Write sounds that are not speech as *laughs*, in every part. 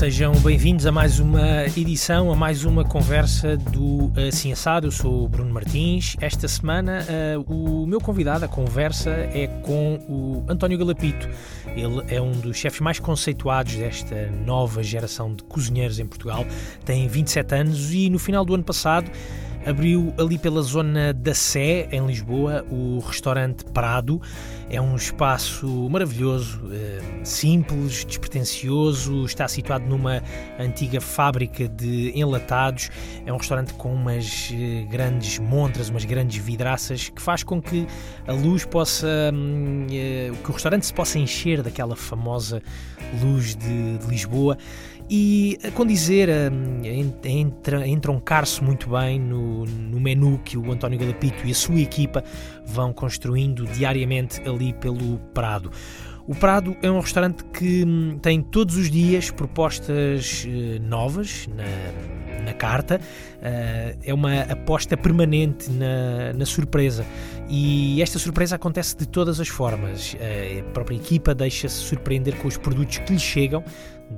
sejam bem-vindos a mais uma edição, a mais uma conversa do Assim Assado. Eu sou o Bruno Martins. Esta semana uh, o meu convidado, a conversa, é com o António Galapito. Ele é um dos chefes mais conceituados desta nova geração de cozinheiros em Portugal. Tem 27 anos e no final do ano passado abriu ali pela zona da Sé, em Lisboa, o restaurante Prado. É um espaço maravilhoso, eh, simples, despretensioso, está situado numa antiga fábrica de enlatados. É um restaurante com umas eh, grandes montras, umas grandes vidraças, que faz com que a luz possa. Hum, eh, que o restaurante se possa encher daquela famosa luz de, de Lisboa e a condizer, a, entroncar-se muito bem no, no menu que o António Galapito e a sua equipa vão construindo diariamente ali pelo Prado. O Prado é um restaurante que hum, tem todos os dias propostas eh, novas na, na carta, uh, é uma aposta permanente na, na surpresa e esta surpresa acontece de todas as formas. A própria equipa deixa-se surpreender com os produtos que lhe chegam,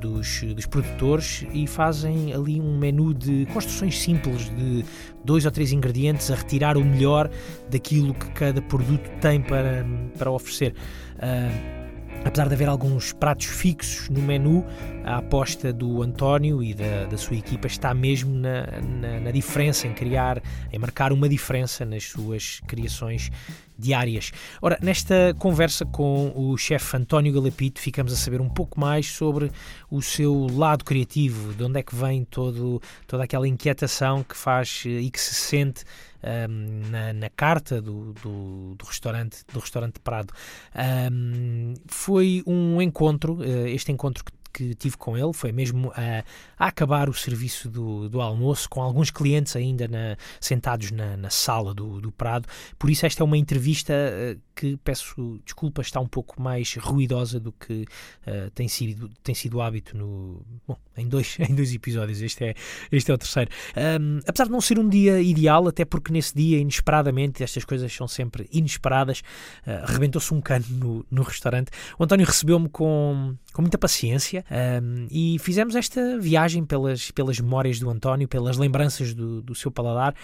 dos, dos produtores e fazem ali um menu de construções simples de dois ou três ingredientes a retirar o melhor daquilo que cada produto tem para, para oferecer. Uh, Apesar de haver alguns pratos fixos no menu, a aposta do António e da, da sua equipa está mesmo na, na, na, diferença, em criar, em marcar uma diferença nas suas criações diárias. Ora, nesta conversa com o chefe António Galapito, ficamos a saber um pouco mais sobre o seu lado criativo, de onde é que vem todo, toda aquela inquietação que faz e que se sente um, na, na, carta do, do, do, restaurante do restaurante Prado. Um, foi um encontro, uh, este encontro que que tive com ele foi mesmo a, a acabar o serviço do, do, almoço, com alguns clientes ainda na, sentados na, na sala do, do, Prado. Por isso, esta é uma entrevista uh, que, peço desculpas, está um pouco mais ruidosa do que uh, tem, sido, tem sido hábito no, bom, em, dois, *laughs* em dois episódios. Este é, este é o terceiro. Um, apesar de não ser um dia ideal, até porque nesse dia, inesperadamente, estas coisas são sempre inesperadas, uh, rebentou-se um cano no, no restaurante. O António recebeu-me com, com muita paciência um, e fizemos esta viagem pelas, pelas memórias do António, pelas lembranças do, do seu paladar.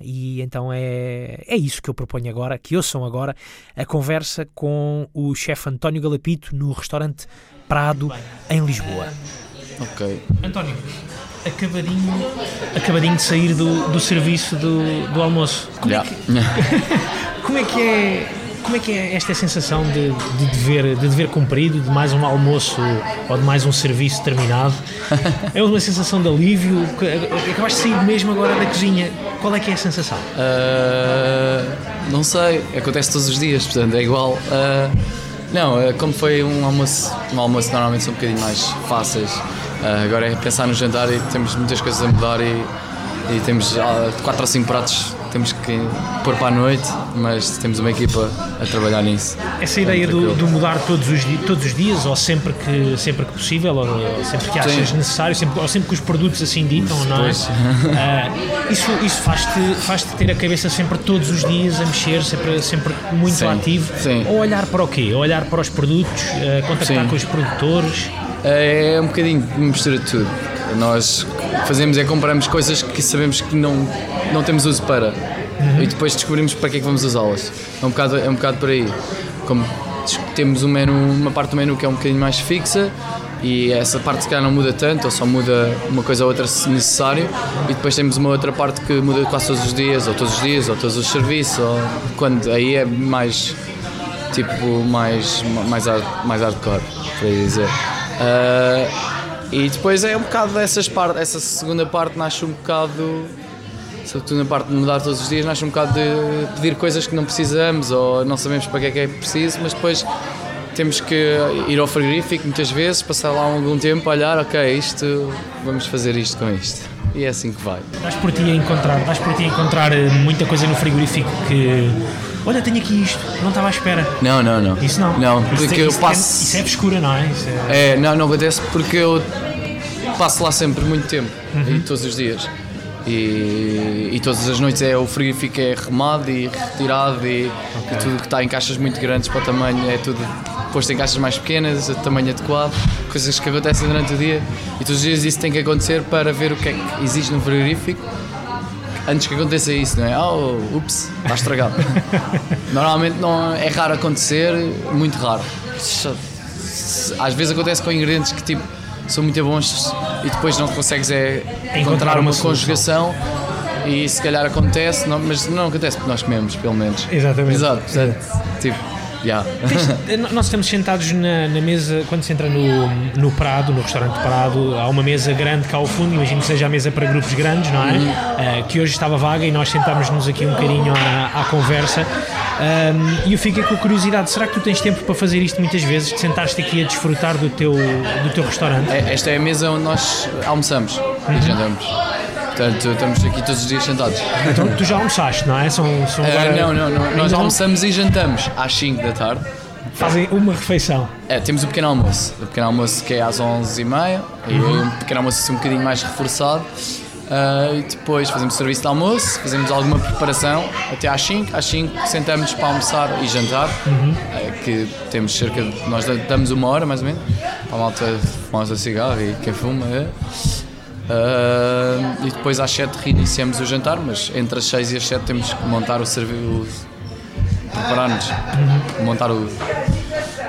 E então é, é isso que eu proponho agora, que ouçam agora a conversa com o chefe António Galapito no restaurante Prado, em Lisboa. Ok. António, acabadinho, acabadinho de sair do, do serviço do, do almoço. Como, yeah. é que, *laughs* como é que é como é que é esta sensação de, de, dever, de dever cumprido, de mais um almoço ou de mais um serviço terminado? *laughs* É uma sensação de alívio? Acabaste de sair mesmo agora da cozinha. Qual é que é a sensação? Uh, não sei, acontece todos os dias, portanto é igual. Uh, não, uh, como foi um almoço, um almoço normalmente são um bocadinho mais fáceis. agora é pensar no jantar e temos muitas coisas a mudar e, e temos 4 ou 5 pratos temos que pôr para a noite, mas temos uma equipa a trabalhar nisso. Essa ideia do, do, mudar todos os, todos os dias, ou sempre que, sempre que possível, ou sempre que achas Sim. necessário, sempre, ou sempre que os produtos assim ditam, não é? Uh, *laughs* isso isso faz-te faz -te ter a cabeça sempre todos os dias a mexer, sempre, sempre muito Sim. ativo. Sim. Ou olhar para o quê? Ou olhar para os produtos, uh, contactar Sim. com os produtores? É um bocadinho mistura de tudo. Nós fazemos é compramos coisas que sabemos que não, não temos uso para uhum. e depois descobrimos para que é que vamos usá-las. É um bocado, é um bocado por aí. Como temos um menu, uma parte do menu que é um bocadinho mais fixa e essa parte se calhar não muda tanto, ou só muda uma coisa ou outra se necessário, e depois temos uma outra parte que muda quase todos os dias, ou todos os dias, ou todos os serviços, ou quando aí é mais tipo mais, mais, mais hardcore, para dizer. Uh, e depois é um bocado dessas partes, essa segunda parte nasce um bocado, sobretudo na parte de mudar todos os dias, nasce um bocado de pedir coisas que não precisamos ou não sabemos para que é que é preciso, mas depois temos que ir ao frigorífico muitas vezes, passar lá algum tempo, olhar, ok, isto, vamos fazer isto com isto. E é assim que vai. Vais por ti a encontrar, vais por ti encontrar eh, muita coisa no frigorífico que olha, tenho aqui isto, não estava à espera. Não, não, não. Isso não. Não, porque isso, eu isso passo. É, isso é frescura, não é? é... é... não, não acontece porque eu passo lá sempre muito tempo, uhum. e todos os dias. E, e, todas as noites é o frigorífico é remado e retirado e, okay. e tudo que está em caixas muito grandes para o tamanho é tudo posto em caixas mais pequenas, tamanho adequado, coisas que acontecem durante o dia e todos os dias isso tem que acontecer para ver o que é que existe no frigorífico antes que aconteça isso, não é? Oh, ups, está estragado. *laughs* Normalmente não, é raro acontecer, muito raro. Às vezes acontece com ingredientes que tipo são muito bons e depois não consegues é encontrar, encontrar uma, uma conjugação e se calhar acontece, não, mas não acontece porque nós comemos, pelo menos. Exatamente. Exato, Exato. tipo Yeah. *laughs* Nós estamos sentados na, na, mesa, quando se entra no, no Prado, no restaurante Prado, há uma mesa grande cá ao fundo, imagino que seja a mesa para grupos grandes, não é? Uhum. Uh, que hoje estava vaga e nós sentámos-nos aqui um bocadinho à, à conversa. Um, e eu fiquei com curiosidade, será que tu tens tempo para fazer isto muitas vezes, de sentar-te aqui a desfrutar do teu, do teu restaurante? É, esta é a mesa onde nós almoçamos uhum. e jantamos. Portanto, estamos aqui todos os dias sentados. Então tu já almoçaste, não é? São, são uh, não, não, não. Nós almoçamos e jantamos às 5 da tarde. Fazem uma refeição? É, temos o pequeno almoço. O pequeno almoço que é às 11h30 e uhum. um pequeno almoço assim um bocadinho mais reforçado. Uh, e depois fazemos serviço de almoço, fazemos alguma preparação até às 5. Às 5 sentamos para almoçar e jantar, uhum. uh, que temos cerca de. Nós damos uma hora mais ou menos para a malta fumar o cigarro e quem fuma. É. Uh, e depois às 7 reiniciamos o jantar, mas entre as 6 e as 7 temos que montar o serviço, preparar-nos, uhum. montar o,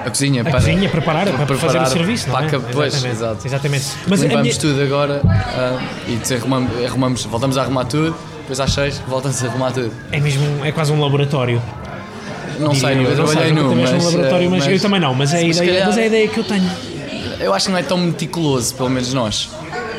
a cozinha a para, cozinha, preparar, para, para fazer o serviço, não é? Pois, Exatamente. exato. Exatamente. Mas Limpamos minha... tudo agora uh, e arrumamos, arrumamos, voltamos a arrumar tudo, depois às 6 voltamos a arrumar tudo. É mesmo, é quase um laboratório. Não sei, eu, eu trabalhei num, mas, um laboratório, mas, mas, eu também não, mas é, a ideia, calhar, mas é a ideia que eu tenho. Eu acho que não é tão meticuloso, pelo menos nós.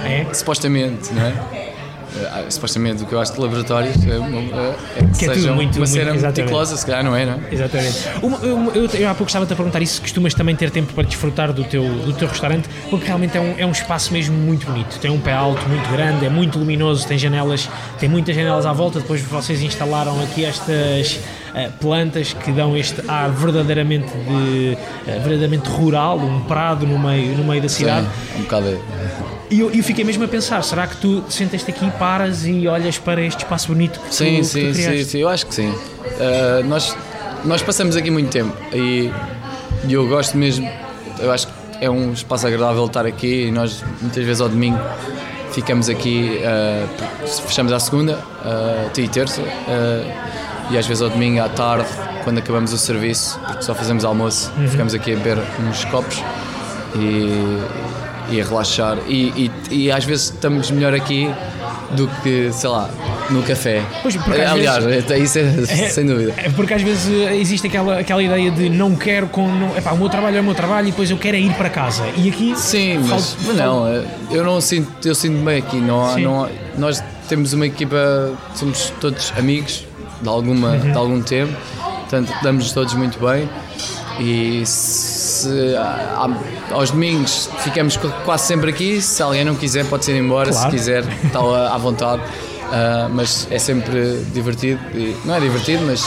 É? Supostamente, não é? Uh, supostamente o que eu acho de laboratórios é, é, é que, que é tudo muito, uma cena meticulosa, se calhar não é, não é? Exatamente. Uma, eu, eu, eu, há pouco estava-te a perguntar isso, costumas também ter tempo para desfrutar do teu, do teu restaurante, porque realmente é um, é um espaço mesmo muito bonito. Tem um pé alto muito grande, é muito luminoso, tem janelas, tem muitas janelas à volta. Depois vocês instalaram aqui estas plantas que dão este ar verdadeiramente de uh, verdadeiramente rural, um prado no meio, no meio da cidade. Sim, um bocado e eu, eu, fiquei mesmo a pensar, será que tu sentaste aqui, paras e olhas para este espaço bonito que sim, tu, sim, que tu sim, sim, eu acho que sim. Uh, nós, nós passamos aqui muito tempo e, eu gosto mesmo, eu acho que é um espaço agradável estar aqui e nós muitas vezes ao domingo ficamos aqui, uh, fechamos à segunda, uh, e terça, e às vezes ao domingo à tarde, quando acabamos o serviço, porque só fazemos almoço, uhum. ficamos aqui a beber uns copos e, e a relaxar. E, e, e, às vezes estamos melhor aqui do que, sei lá, no café. Pois, Aliás, vezes, isso é, é, sem dúvida. É porque às vezes existe aquela, aquela ideia de não quero com. Não, epá, o meu trabalho é o meu trabalho e depois eu quero é ir para casa. E aqui. Sim, mas, mas não, eu não sinto, eu sinto bem aqui. Não, há, não há, nós temos uma equipa, somos todos amigos de, alguma, uhum. de algum tempo, portanto damos todos muito bem e se, aos domingos ficamos quase sempre aqui. Se alguém não quiser, pode ser embora. Claro. Se quiser, está à vontade. Uh, mas é sempre divertido. E, não é divertido, mas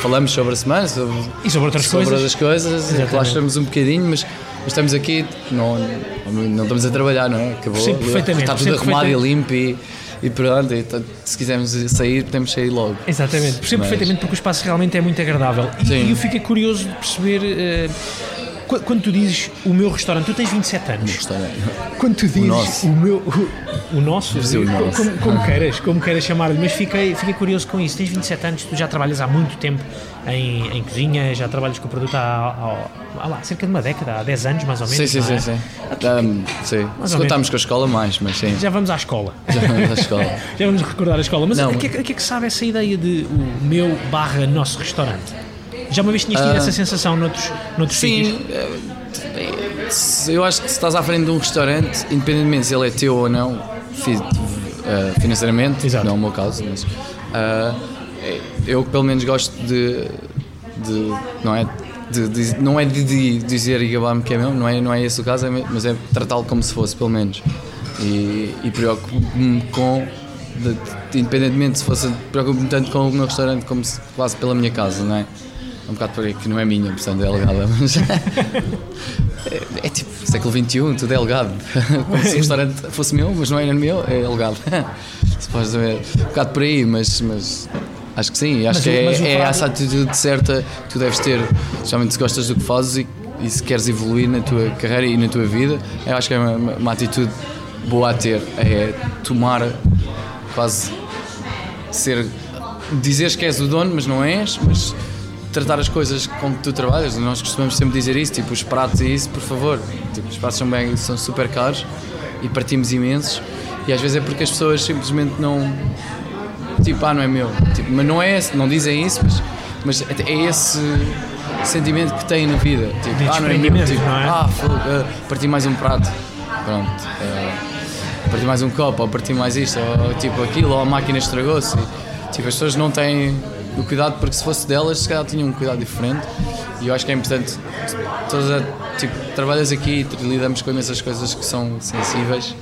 falamos sobre a semana sobre, e sobre outras sobre coisas. Outras coisas relaxamos um bocadinho, mas, mas, estamos aqui, não, não estamos a trabalhar, não é? Acabou. Sim, perfeitamente. Está tudo arrumado e limpo. E, e pronto, e, se quisermos sair, podemos sair logo. Exatamente, percebo Mas... perfeitamente porque o espaço realmente é muito agradável. E, eu fiquei curioso de perceber. Uh, quando tu dizes o meu restaurante, tu tens 27 anos. O restaurante. Quando tu dizes o, o meu. O, o nosso? O nosso. Como, como queiras, como queiras chamar-lhe, mas fiquei, fiquei curioso com isso. Tens 27 anos, tu já trabalhas há muito tempo em, em cozinha, já trabalhas com o produto há, há, há, lá, cerca de uma década, há 10 anos mais ou menos. Sim, sim, é? sim. sim. Um, sim. Se contarmos com a escola, mais, mas sim. Já vamos à escola. *laughs* Já vamos à escola. *laughs* já vamos recordar a escola. Mas o que, é, que é que sabe essa ideia de o meu barra nosso restaurante? Já uma vez tinhas tido uh, essa sensação noutros, noutros sim, sítios? Sim, eh, eu acho que se estás à frente de um restaurante, independentemente se ele é teu ou não, eh, financeiramente, Exato. não é o meu caso, mas uh, eu pelo menos gosto de, de não é de, de, não é de, de dizer e gabar-me que é meu, não é, não é esse o caso, é, mas é tratá-lo como se fosse, pelo menos. E, e preocupo-me com, de, independentemente se fosse, preocupo-me tanto com o meu restaurante como se quase pela minha casa, não é? É um bocado por aí que não é minha, portanto é alegada, *laughs* mas. é, é, tipo século XXI, tudo é alegado. *laughs* Como se o restaurante fosse meu, mas não era meu, é alegado. *laughs* Se podes saber, um bocado por aí, mas, mas Acho que sim, acho mas que é, é essa atitude certa que tu deves ter, especialmente se gostas do que fazes e e se queres evoluir na tua carreira e na tua vida, eu acho que é uma, uma atitude boa a ter, é tomar quase ser dizeres que és o dono, mas não és, mas tratar as coisas com que tu trabalhas. Nós costumamos sempre dizer isso, tipo os pratos e isso, por favor. Tipo, os pratos são, bem, são super caros e partimos imensos. E às vezes é porque as pessoas simplesmente não. Tipo, ah, não é meu. Tipo, mas não é não dizem isso, mas, mas é esse sentimento que têm na vida. Tipo, ah, não é meu. Tipo, não é? ah, uh, parti mais um prato. Pronto. Uh, parti mais um copo, ou parti mais isto, ou tipo aquilo, ou a máquina estragou-se. Tipo, as pessoas não têm o cuidado, porque se fosse delas, se calhar tinham um cuidado diferente. E eu acho que é importante. Todas, tipo, trabalhas aqui e lidamos com imensas coisas que são sensíveis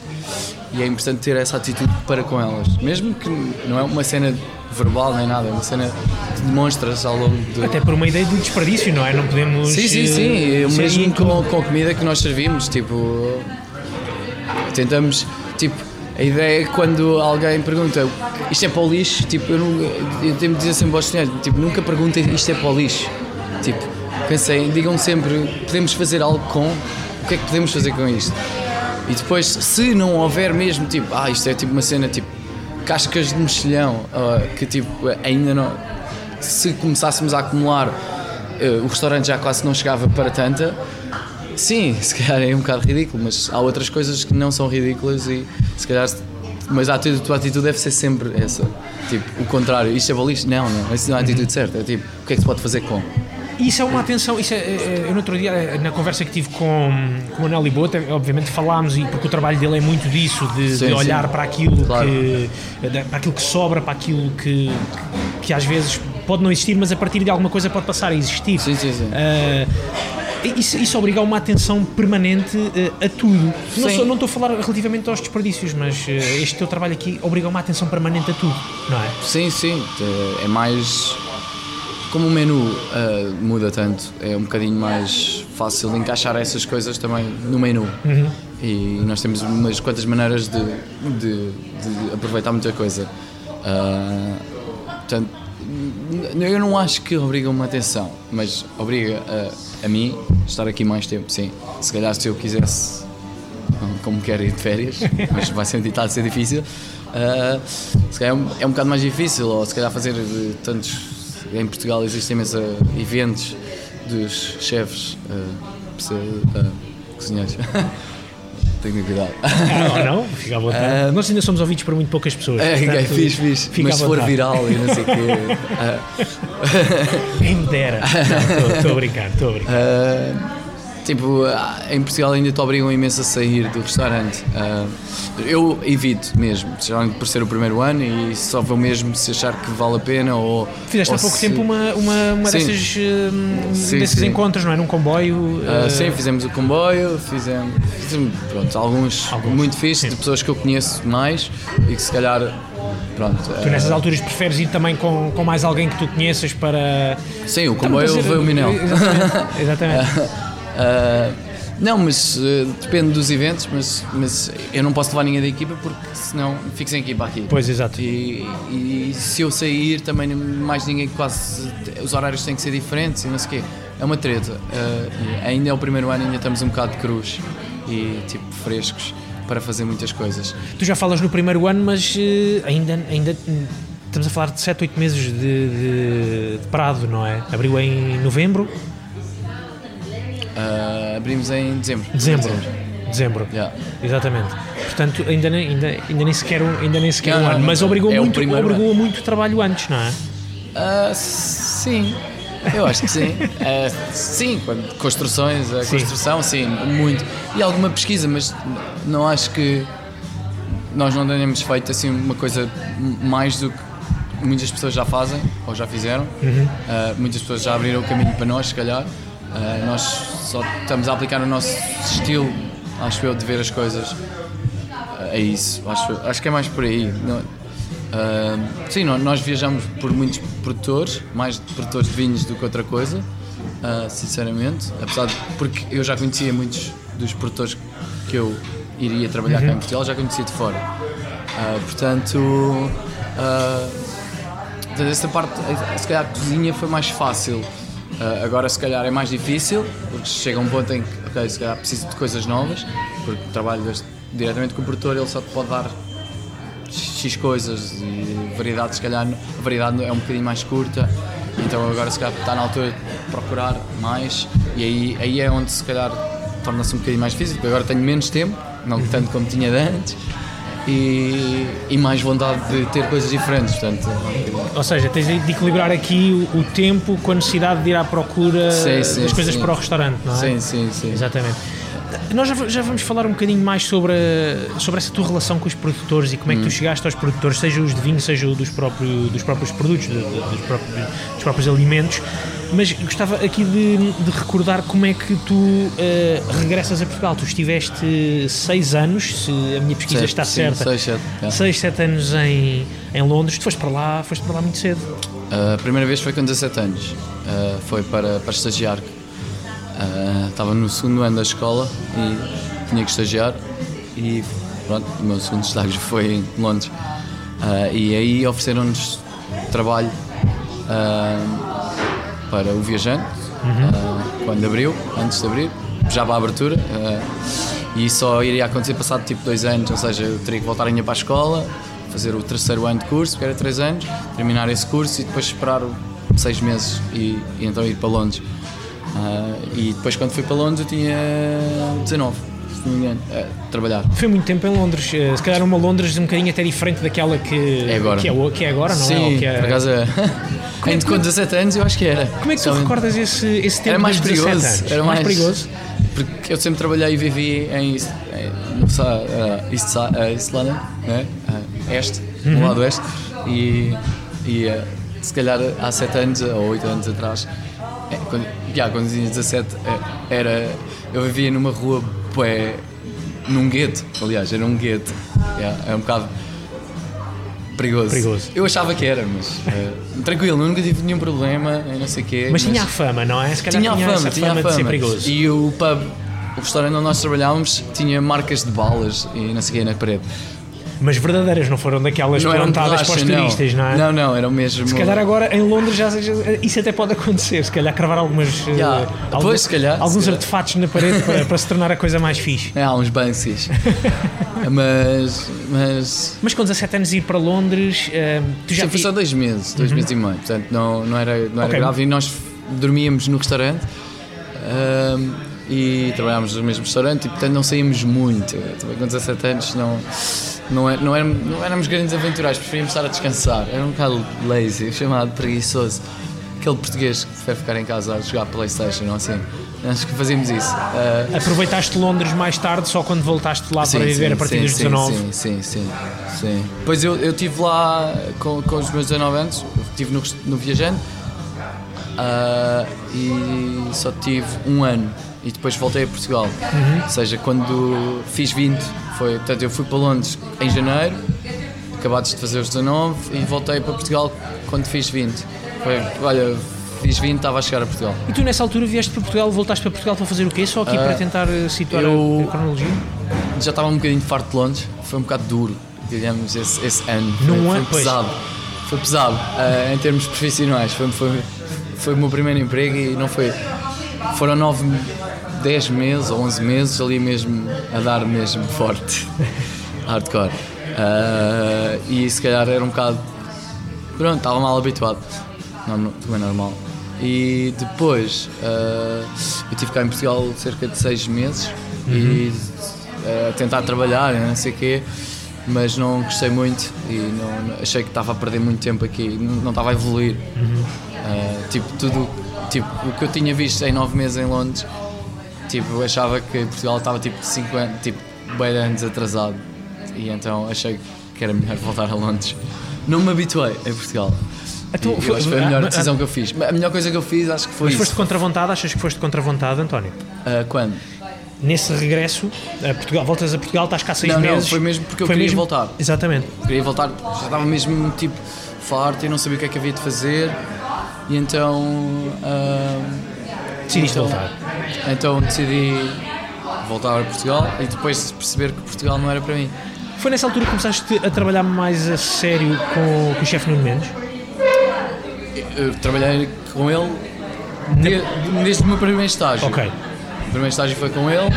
e é importante ter essa atitude para com elas. Mesmo que não é uma cena verbal nem nada, é uma cena que demonstras ao longo de. Até por uma ideia de desperdício, não é? Não podemos. Sim, sim, sim. Uh, mesmo com, com a comida que nós servimos, tipo. Tentamos. Tipo, a ideia é quando alguém pergunta isto é para o lixo, tipo, eu, não, eu tenho de dizer sempre aos estudantes, tipo, nunca perguntem isto é para o lixo. Tipo, pensem, digam sempre, podemos fazer algo com, o que é que podemos fazer com isto? E depois, se não houver mesmo, tipo, ah, isto é tipo uma cena, tipo, cascas de mexilhão, uh, que tipo, ainda não. Se começássemos a acumular, uh, o restaurante já quase não chegava para tanta. Sim, *laughs* se calhar é um bocado ridículo, mas há outras coisas que não são ridículas e se calhar mas a, atitude, a tua atitude deve ser sempre essa. Tipo, o contrário, isto é balista? Não, não, isso não é a atitude certa. É tipo, o que é que se pode fazer com? Isso é uma atenção, isso é, é, é, eu no outro dia, na conversa que tive com, com o Anel Libota, obviamente falámos, e porque o trabalho dele é muito disso, de, sim, de olhar sim. para aquilo claro. que para aquilo que sobra, para aquilo que, que, que, às vezes pode não existir, mas a partir de alguma coisa pode passar a existir. Sim, sim, sim. Uh, isso, isso obriga a uma atenção permanente uh, a tudo. Não, sou, não estou a falar relativamente aos desperdícios, mas uh, este teu trabalho aqui obriga a uma atenção permanente a tudo, não é? Sim, sim. É mais. Como o menu uh, muda tanto, é um bocadinho mais fácil encaixar essas coisas também no menu. Uhum. E nós temos umas quantas maneiras de, de, de aproveitar muita coisa. Uh, portanto, eu não acho que obriga uma atenção, mas obriga a, a mim estar aqui mais tempo, sim. Se calhar se eu quisesse, como quero ir de férias, *laughs* mas vai ser está a ser difícil, uh, se calhar é um, é um bocado mais difícil, ou se calhar fazer tantos. Em Portugal existem imensos eventos dos chefes, uh, uh, cozinheiros. *laughs* tenho cuidado. Não, não, fica à vontade. Uh, *laughs* Nós ainda somos ouvidos por muito poucas pessoas. É, portanto, é fiz, fiz. Mas se for viral e não sei o quê. Uh. *laughs* Quem me dera. Estou a brincar, estou a brincar. Uh, Tipo, em Portugal ainda te obrigam imenso a sair do restaurante. Uh, eu evito mesmo, por ser o primeiro ano e só vou mesmo se achar que vale a pena ou. Fizeste ou há pouco se... tempo uma, uma, uma dessas, uh, sim, desses sim. encontros, não é? Num comboio. Uh, sim, fizemos o comboio, fizemos, fizemos pronto, alguns, alguns muito fixos de pessoas que eu conheço mais e que se calhar Pronto, tu nessas alturas preferes ir também com, com mais alguém que tu conheças para. Sim, o comboio foi o Minel. Exatamente. exatamente. *laughs* Uh, não, mas uh, depende dos eventos, mas, mas eu não posso levar ninguém da equipa porque senão fico sem equipa aqui. Pois, exato. E, e se eu sair também mais ninguém quase. Os horários têm que ser diferentes e não sei o quê. É uma treta. Uh, ainda é o primeiro ano, ainda estamos um bocado de cruz e tipo frescos para fazer muitas coisas. Tu já falas no primeiro ano, mas ainda, ainda estamos a falar de 7, 8 meses de, de, de Prado, não é? Abriu em novembro. Uh, abrimos em dezembro. Dezembro. Dezembro. Yeah. Exatamente. Portanto, ainda nem, ainda, ainda nem sequer, ainda nem sequer não, um ano. Não, mas obrigou, é muito, obrigou muito trabalho antes, não é? Uh, sim. Eu acho que sim. Uh, sim, construções, a sim. construção, sim, muito. E alguma pesquisa, mas não acho que nós não tenhamos feito assim uma coisa mais do que muitas pessoas já fazem ou já fizeram. Uhum. Uh, muitas pessoas já abriram o caminho para nós, se calhar. Uh, nós só estamos a aplicar o nosso estilo, acho eu, de ver as coisas. Uh, é isso, acho, acho que é mais por aí. Não, uh, sim, nós viajamos por muitos produtores, mais produtores de vinhos do que outra coisa, sinceramente. Apesar de, porque eu já conhecia muitos dos produtores que eu iria trabalhar uhum. cá em Portugal, já conhecia de fora. portanto, essa parte, se calhar a cozinha foi mais fácil Uh, agora se calhar é mais difícil, porque chega um ponto em que, ok, se calhar preciso de coisas novas, porque trabalho diretamente com o produtor, ele só te pode dar X coisas e variedade, se calhar, a variedade é um bocadinho mais curta, então agora se calhar está na altura de procurar mais e aí, aí é onde se calhar torna-se um bocadinho mais difícil, porque agora tenho menos tempo, não tanto como tinha de antes, e, e, mais vontade de ter coisas diferentes. Portanto, Ou seja, tens de equilibrar aqui o, o tempo com a necessidade de ir à procura sim, sim, das coisas sim. para o restaurante, não é? Sim, sim, sim. Exatamente. Nós já, já, vamos falar um bocadinho mais sobre, a, sobre essa tua relação com os produtores e como é que hum. tu chegaste aos produtores, seja os de vinho, seja dos próprios, dos próprios produtos, dos próprios, dos próprios alimentos. Mas gostava aqui de, de, recordar como é que tu uh, regressas a Portugal. Tu estiveste seis anos, se a minha pesquisa sete, está sim, certa. Seis, sete, é. seis, sete anos em, em Londres. Tu foste para lá, foste para lá muito cedo. Uh, a primeira vez foi com 17 anos. Uh, foi para, para estagiar. Uh, estava no segundo ano da escola e tinha que estagiar. E pronto, o meu segundo estágio *laughs* foi em Londres. e aí ofereceram-nos trabalho para o viajante, uhum. uh, quando abriu, antes de abrir, já para a abertura. Uh, e só iria acontecer passado tipo dois anos, ou seja, eu teria que voltar ainda para a escola, fazer o terceiro ano de curso, que era três anos, terminar esse curso e depois esperar seis meses e, e então ir para Londres. Uh, e depois quando fui para Londres eu tinha 19 se não me engano, a trabalhar. Foi muito tempo em Londres, se calhar uma Londres um bocadinho até diferente daquela que é agora, que é, que é agora não Sim, é? Sim, é... por acaso é. Como, *laughs* com 17 anos eu acho que era. Como é que tu recordas esse, esse tempo era mais perigoso? Era mais, mais, perigoso? Porque eu sempre trabalhei e vivi em, em no, uh, East, uh, East London, né? uh, este, uhum. no lado oeste, e, e se calhar há 7 anos ou 8 anos atrás, é, quando, yeah, quando tinha 17, é, era, eu vivia numa rua, bué, num gueto, aliás, era um gueto, yeah, é um bocado perigoso. perigoso. Eu achava que era, mas uh, tranquilo, nunca tive nenhum problema, não sei quê. Mas, mas, tinha a fama, não é? Se calhar tinha, tinha a fama, tinha fama, a fama de ser perigoso. E o pub, o restaurante onde nós trabalhávamos, tinha marcas de balas e não sei quê na parede mas verdadeiras, não foram daquelas não plantadas para os turistas, não. não é? Não, não, eram mesmo. Se calhar agora em Londres já, já isso até pode acontecer, se calhar cravar algumas. Yeah. Uh, alguns, pois, se calhar, alguns se calhar. artefatos na parede para, para, se tornar a coisa mais fixe. É, há uns Banksys. *laughs* mas, mas. Mas com 17 anos ir para Londres, uh, tu já. Sim, foi só dois meses, dois uhum. meses e meio, portanto não, não era, não era okay. grave e nós dormíamos no restaurante. Uh, e trabalhámos no mesmo restaurante e portanto não saímos muito. Também com 17 anos não, não, é, não, éramos, não éramos grandes aventurais, preferíamos estar a descansar. Era um bocado lazy, chamado preguiçoso. Aquele português que prefere ficar em casa a jogar Playstation ou assim. Acho que fazíamos isso. Uh... Aproveitaste Londres mais tarde, só quando voltaste lá sim, para viver sim, a partir sim, dos 19? Sim, sim, sim. sim. Depois eu estive lá com, com os meus 19 anos, estive no, no Viajante uh, e só tive um ano e depois voltei a Portugal. Uhum. Ou seja, quando fiz 20, foi, portanto, eu fui para Londres em janeiro, acabados de fazer os 19 e voltei para Portugal quando fiz 20. Foi, olha, fiz 20, estava a chegar a Portugal. E tu nessa altura vieste para Portugal, voltaste para Portugal para fazer o quê? Só aqui uh, para tentar eh, situar eu, a, cronologia? Já estava um bocadinho farto de Londres, foi um bocado duro, digamos, esse, esse ano. Foi, Não foi é, pesado. Foi pesado uh, em termos profissionais. Foi, foi, foi o meu primeiro emprego e não foi. Foram nove 10 meses ou 11 meses ali mesmo a dar mesmo forte, *laughs* hardcore. Uh, e se calhar era um bocado. Pronto, estava mal habituado, não, também normal. E depois uh, eu tive cá em Portugal cerca de 6 meses uhum. e uh, tentar trabalhar, não sei o quê, mas não gostei muito e não, achei que estava a perder muito tempo aqui, não, não estava a evoluir. Uhum. tipo, tudo tipo, o que eu tinha visto em 9 meses em Londres tipo, eu achava que Portugal estava tipo 5 anos, tipo, bem anos atrasado. E então achei que era melhor voltar a Londres. Não me habituei a Portugal. Então, foi, acho que foi a melhor decisão que eu fiz. A melhor coisa que eu fiz acho que foi Mas isso. foste contra vontade? Achas que foste contra vontade, António? Uh, quando? Nesse regresso, a Portugal, voltas a Portugal, estás cá seis não, meses. Não, foi mesmo porque eu queria mesmo... voltar. Exatamente. Queria voltar, já estava mesmo tipo farto e não sabia o que é que havia de fazer. E então. Uh, Decidiste então, voltar? Então decidi voltar a Portugal e depois perceber que Portugal não era para mim. Foi nessa altura que começaste a trabalhar mais a sério com, com o chefe Nuno Mendes? Eu trabalhei com ele de- desde o meu primeiro estágio. Ok. O primeiro estágio foi com ele,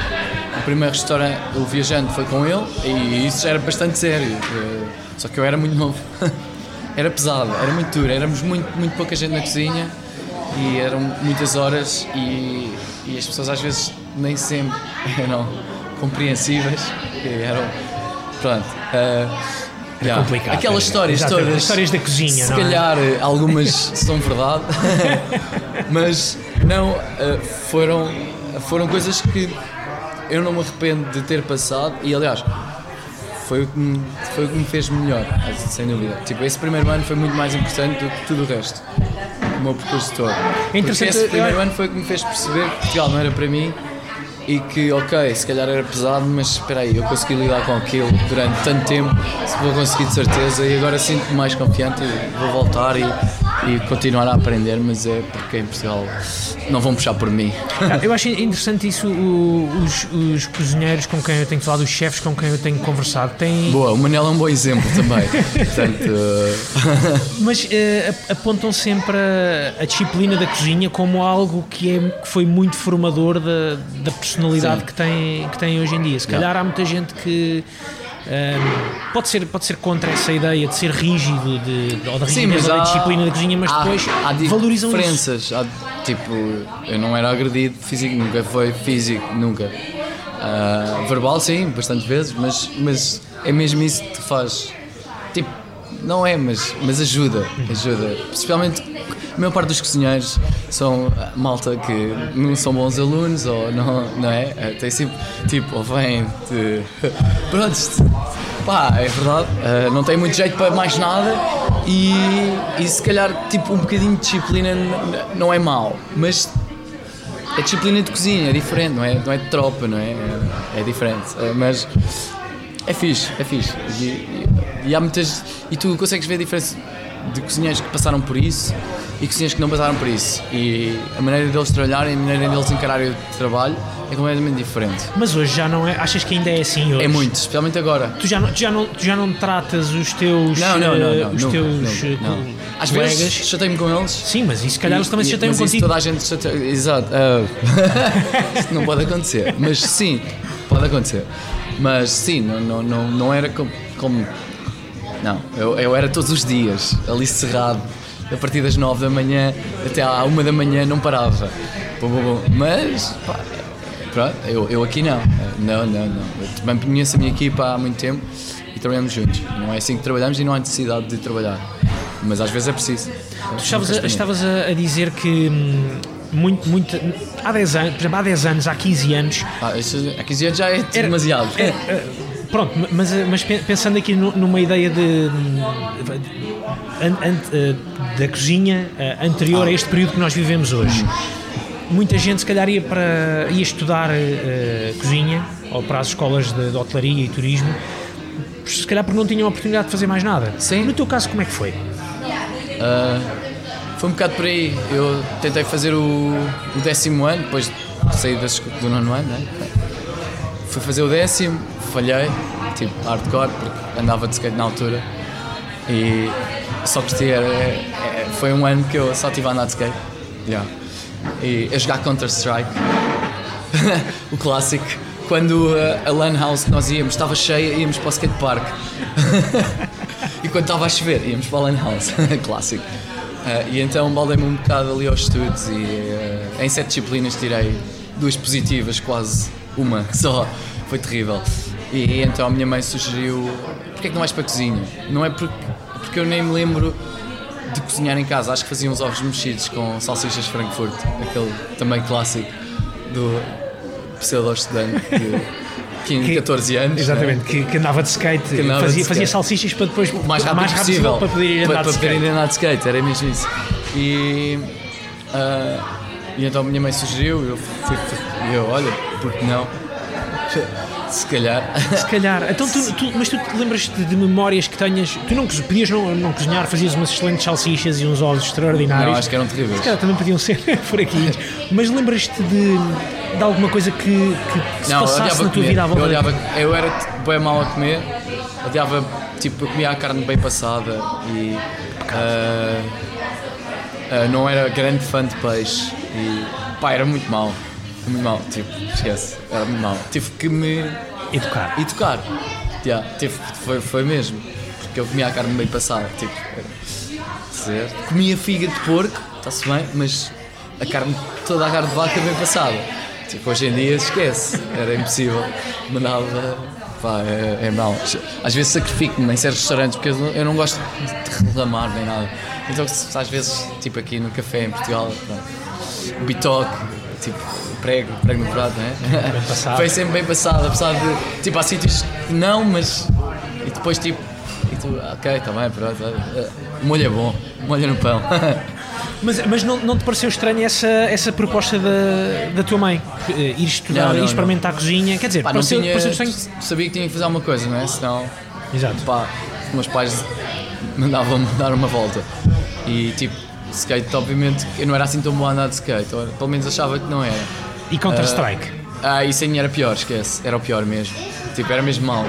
o primeiro restaurante, o viajante foi com ele e isso era bastante sério. eh, Só que eu era muito novo. *laughs* Era pesado, era muito duro, éramos muito, muito pouca gente na cozinha e eram muitas horas e, e as pessoas às vezes nem sempre *laughs* eram compreensíveis e eram. Pronto. eh, yeah. complicado, Aquelas é. histórias todas. histórias da cozinha, Se não é? calhar eh, algumas *laughs* são verdade, *laughs* mas não, eh, foram, foram coisas que eu não me arrependo de ter passado e aliás foi o que me, foi o que me fez melhor, sem dúvida. Tipo, esse primeiro ano foi muito mais importante do que tudo o resto. Meu percurso todo. Porque interessante, esse primeiro eu- ano foi o que me fez perceber que Portugal não era para mim e que, ok, se calhar era pesado, mas espera aí, eu consegui lidar com aquilo durante tanto tempo, se vou conseguir de certeza e agora sinto-me mais confiante e vou voltar e, e continuar a aprender, mas é porque em Portugal não vão puxar por mim. Ah, Eu acho interessante isso, os, os cozinheiros com quem eu tenho falado, os chefes com quem eu tenho conversado, têm, Boa, o Manel é um bom exemplo também. *laughs* Portanto, *laughs* mas ap- apontam sempre a, a disciplina da cozinha como algo que, é, que foi muito formador da, da personalidade Sim. que tem, que tem hoje em dia. Se calhar há muita gente que ehm, pode, ser, pode ser contra essa ideia de ser rígido de, de- ou da rigidez ou da há- disciplina da cozinha, mas há, depois há valorizam isso. diferenças. Há, tipo, eu não era agredido físico, nunca foi físico, nunca. Ah, verbal, sim, bastantes vezes, mas, mas é mesmo isso que te faz. Tipo, não é, mas, mas ajuda, ajuda. Principalmente a maior parte dos cozinheiros são ah, malta que não são bons alunos ou não, não é? Ah, Tem sempre, tipo, ou vêm de. *laughs* Pronto, pá, é verdade, ah, não tem muito jeito para mais nada e, e se calhar, tipo, um bocadinho de disciplina não é mau, mas a disciplina de cozinha é diferente, não é, não é de tropa, não é? É, é diferente, mas é fixe, é fixe. E, e- há muitas. E tu consegues ver a diferença de cozinheiros que passaram por isso e cozinheiros que não passaram por isso. E a maneira deles trabalharem, a maneira deles encararem o trabalho é completamente diferente. Mas hoje já não é. Achas que ainda é assim hoje? É muito, especialmente agora. Tu já não, tu já não, tu já não tratas os teus. Não, não, não, eh, não. os nunca, teus nunca, eh, não. co- Às colegas. vezes chatei-me com eles. Sim, mas isso se calhar eles também se chateiam contigo. toda a gente chateia. Exato. ah, *laughs* isso não pode acontecer. Mas sim, pode acontecer. Mas sim, não, não, não, não era como. como- não, eu, eu era todos os dias, ali cerrado, a partir das 9 da manhã até à 1 da manhã não parava. Bom, bom, bom. Mas, pá, pronto, eu, eu aqui não. Não, não, não. Eu também conheço a minha equipa há muito tempo e trabalhamos juntos. Não é assim que trabalhamos e não há necessidade de trabalhar. Mas às vezes é preciso. Tu estavas, a, estavas a, dizer que hum, muito, muito, há 10 anos, por exemplo, há 10 anos, há 15 anos, Ah, isso, há 15 anos já é Era- demasiado. é, é, pronto, mas, mas pe- pensando aqui nu- numa ideia de, an- an- eh, da cozinha eh, anterior a este período que nós vivemos hoje. Muita gente se calhar ia, para, ia estudar eh, cozinha ou para as escolas de, de hotelaria e turismo se calhar porque não tinham a oportunidade de fazer mais nada. Sim. No teu caso, como é que foi? Ah, foi um bocado por aí. Eu tentei fazer o, o décimo ano, depois de sair das- do nono ano, né? Fui fazer o décimo, falhei, tipo hardcore, porque andava de skate na altura. E só gostei, era, é- é- foi um ano que eu só estive a andar de skate. Yeah. E a jogar Counter-Strike, *laughs* o clássico. Quando uh, a LAN house que nós íamos estava cheia, íamos para o skatepark. *laughs* e quando estava a chover, íamos para a LAN house, *laughs* clássico. Uh, e então baldei-me um bocado ali aos estudos e uh, em sete disciplinas tirei duas positivas, quase uma só. Foi terrível. E então a minha mãe sugeriu: porquê é que não vais para a cozinha? Não é porque, porque eu nem me lembro de cozinhar em casa. Acho que fazia uns ovos mexidos com salsichas Frankfurt, aquele também clássico do pseudo-estudante de *laughs* 15, Que- 14 anos. Exatamente, que, que andava de skate, Que andava fazia, de fazia skate. salsichas para depois o mais rápido, possível para poder ir andar para, de para poder skate. ir andar de skate, era mesmo isso. E, ah, e então a minha mãe sugeriu, eu fui, e eu, olha, porque não? Se calhar. Se calhar. *laughs* Então tu, tu- mas tu te lembras-te de memórias que tenhas. Tu não, podias não, não cozinhar, fazias umas excelentes salsichas e uns ovos extraordinários. Não, acho que eram terríveis. Se calhar também podiam ser *laughs* fraquinhos. Mas lembras-te de, de alguma coisa que, que, se Não, eu passasse na tua comer. vida à eu, volta? odiava, eu era tipo, bem mal a comer, odiava, tipo, eu comia a carne bem passada e ah, ah, não era grande fã de peixe E pá, era muito mal. Muito mal, tipo, esquece, era muito mal. Tive que me Educar. educar. Yeah, tive, foi, foi mesmo. Porque eu comia a carne bem passada. Tipo, certo? Comia fígado de porco, está-se bem, mas a carne, toda a carne de vaca bem passada. Tipo, hoje em dia esquece, era impossível. Mandava. Pá, é, é mau. Às vezes sacrifico-me em certos restaurantes porque eu não, gosto de reclamar nem nada. Então, às vezes, tipo aqui no café em Portugal, pronto, bitoque, tipo, prego, prego no prato, não é? Bem passado. Foi sempre bem passado, apesar de. Tipo, há sítios que não, mas. E depois, tipo. E tu, ok, está bem, pronto. O molho é bom, molho no pão. *laughs* Mas, mas não, não te pareceu estranha essa, essa proposta da, da tua mãe? Eh, Ir estudar Não, não, e experimentar a cozinha? Quer dizer, Pá, não pareceu, tinha, pareceu estranho. sabia que tinha que fazer alguma coisa, não é? Senão, Exato. pá, os meus pais mandavam-me *laughs* dar uma volta. E tipo, skate, obviamente, eu não era assim tão bom a andar de skate, ou pelo menos achava que não era. E Counter-Strike? Ah, isso aí era pior, esquece, era o pior mesmo. Tipo, era mesmo mau.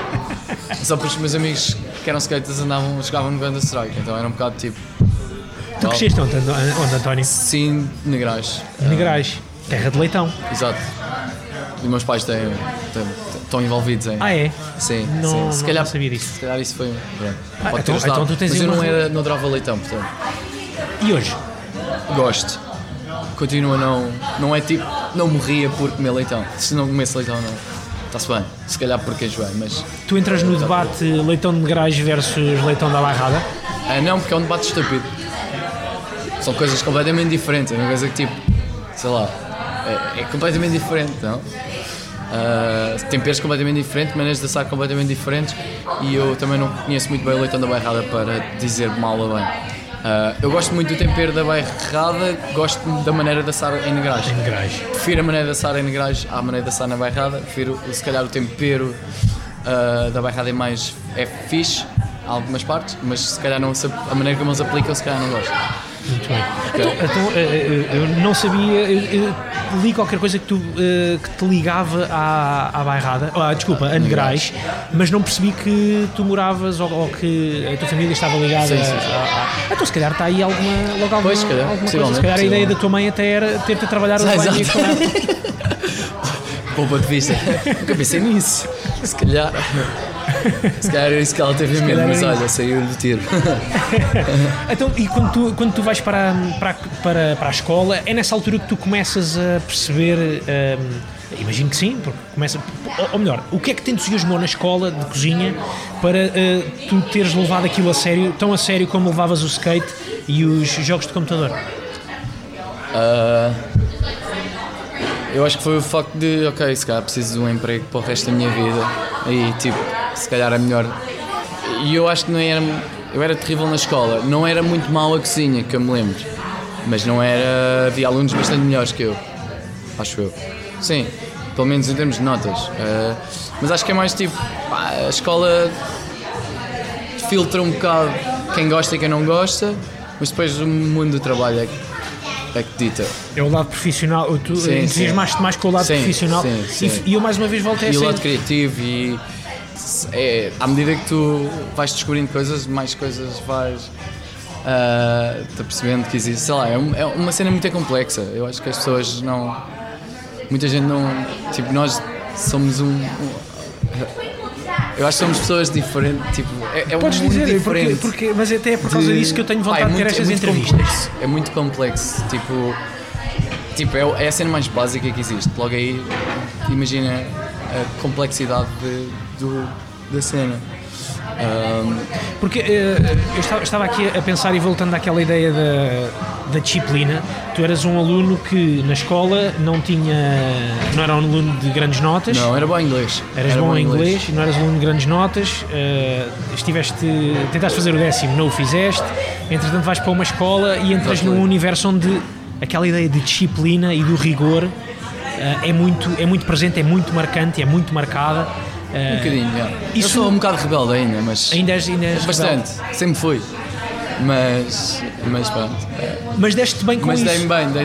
Só porque os meus amigos que eram skaters andavam, jogavam no Counter Strike, então era um bocado tipo. tu cresceste onde, onde António? Sim, negrais. Negrais. Terra de leitão. Exato. E meus pais têm, têm- estão envolvidos em. Ah, é? Sim, Não- sim. não- Se calhar, não sabia disso. Se calhar isso foi. Pronto, Ah, então- então tu tens Mas eu não, era, não adorava leitão, portanto. E hoje? Gosto. Continuo a não. Não é tipo. Não morria por comer leitão. Se não comesse leitão, não. Está-se bem. Se calhar porque enjoei, mas. Tu entras no debate leitão de Negrais versus leitão da Bairrada? Ah, não, porque é um debate estúpido. São coisas completamente diferentes. É uma coisa que tipo. Sei lá. É, é completamente diferente, não? Ah, temperos completamente diferentes, maneiras de assar completamente diferentes e eu também não conheço muito bem o leitão da bairrada para dizer mal ou bem. Ah, eu gosto muito do tempero da bairrada, gosto da maneira de assar em negrais. Negrais. Prefiro a maneira de assar em negrais à maneira de assar na bairrada. Prefiro, se calhar, o tempero ah, da bairrada é mais. é fixe, em algumas partes, mas se calhar não, a maneira como eles aplicam, se calhar não gosto. Muito bem. Então, então, eh, eh, eu não sabia, eu, eu li qualquer coisa que, tu, eh, que te ligava à, à bairrada, ah, desculpa, a Negrais, mas não percebi que tu moravas ou, ou que a tua família estava ligada Sim, sim, sim. a, a- Então, se calhar está aí alguma, logo alguma, Pois, se calhar, alguma coisa. Se calhar a ideia da tua mãe até era ter-te a trabalhar o Ah, banho com ponto de vista. *laughs* Nunca pensei nisso. Se calhar. Se calhar era isso que ela teve calhar mas olha, saiu do tiro. *laughs* Então, e quando tu, quando tu vais para, para, para, para a escola, é nessa altura que tu começas a perceber. hum, imagino que sim, porque começa. Ou, melhor, o que é que te entusiasmou na escola de cozinha para eh, tu teres levado aquilo a sério, tão a sério como levavas o skate e os jogos de computador? Ah, eu acho que foi o facto de, ok, se calhar preciso de um emprego para o resto da minha vida. E tipo, se calhar é melhor. E eu acho que não era. Eu era terrível na escola. Não era muito mal a cozinha, que eu me lembro. Mas não era. Havia alunos bastante melhores que eu. Acho eu. Sim, pelo menos em termos de notas. Ah, mas acho que é mais tipo. pá, a escola filtra um bocado quem gosta e quem não gosta, mas depois o mundo do trabalho é que, é que dita. É o lado profissional, tu entusiasmaste mais com o lado Sim, profissional sim, E- sim. E, eu mais uma vez volto a E o lado criativo e é, à medida que tu vais descobrindo coisas, mais coisas vais ah, te percebendo que existe. Sei lá, é, um- é uma cena muito complexa. Eu acho que as pessoas não. Muita gente não. Tipo, nós somos um. um- eu acho que somos pessoas diferentes. Tipo, é, é Podes um mundo dizer, porque, diferente. porque, mas até é por causa de- disso que eu tenho Pá, vontade é de ter muito- estas é muito entrevistas. complexo, é muito complexo. Tipo, tipo é, é a cena mais básica que existe. Logo aí, imagina a complexidade de- do, da cena. Ahm, Porque eh, eu estava, aqui a pensar e voltando àquela ideia da, da disciplina, tu eras um aluno que na escola não tinha. não era um aluno de grandes notas. não, era bom em inglês. Eras Era bom em inglês, e não eras aluno de grandes notas, eh, estiveste, tentaste fazer o décimo, não o fizeste, entretanto vais para uma escola e entras Exatamente. num universo onde aquela ideia de disciplina e do rigor eh, é, muito, é muito presente, é muito marcante, é muito marcada. Eh, Um bocadinho, já. Eu Isso- sou um bocado rebelde ainda, mas. ainda és, ainda és Bastante, sempre fui. Mas. Mas pronto. rebelde. Mas deste bem com Mas isso. dei-me bem, dei,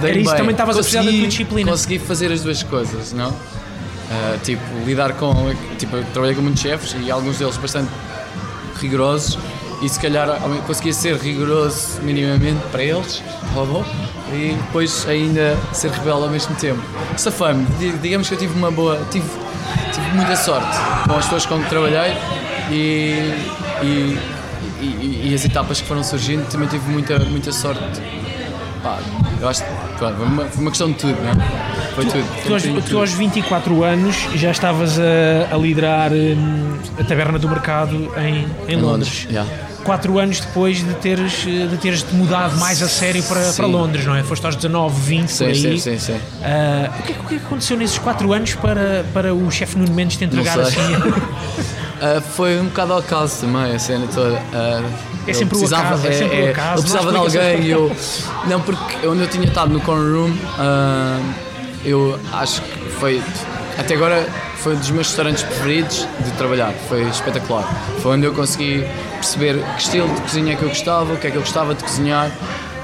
dei Era isso, bem. também estavas a precisar da tua disciplina. Consegui fazer as duas coisas, não? Ah, tipo, lidar com. Tipo, eu trabalhei com muitos chefes e alguns deles bastante rigorosos e se calhar conseguia ser rigoroso minimamente para eles, robô, e depois ainda ser rebelde ao mesmo tempo. Safame, digamos que eu tive uma boa, tive, tive muita sorte com as pessoas com que trabalhei e, e, e, e as etapas que foram surgindo também tive muita, muita sorte. Pá, eu acho que foi uma, uma questão de tudo, não é? Foi tu, tudo. Tu, aos, tu aos 24 anos já estavas a, a liderar hum, a taberna do mercado em, em, em Londres. Londres yeah quatro anos depois de teres, de teres -te mudado mais a sério para, para Londres, não é? Foste aos 19, 20 sim, por aí. Sim, sim, sim. Uh, o, que, o que aconteceu nesses quatro anos para, para o chefe Nuno Mendes te entregar assim? uh, *laughs* foi um bocado ao acaso também, a cena toda. Uh, é sempre o acaso, é, é sempre o acaso. Eu precisava de alguém e eu. *laughs* Não, porque onde eu tinha estado no corner room, eu acho que foi. Até agora foi um dos meus restaurantes preferidos de trabalhar, foi espetacular. Foi onde eu consegui perceber que estilo de cozinha é que eu gostava, o que é que eu gostava de cozinhar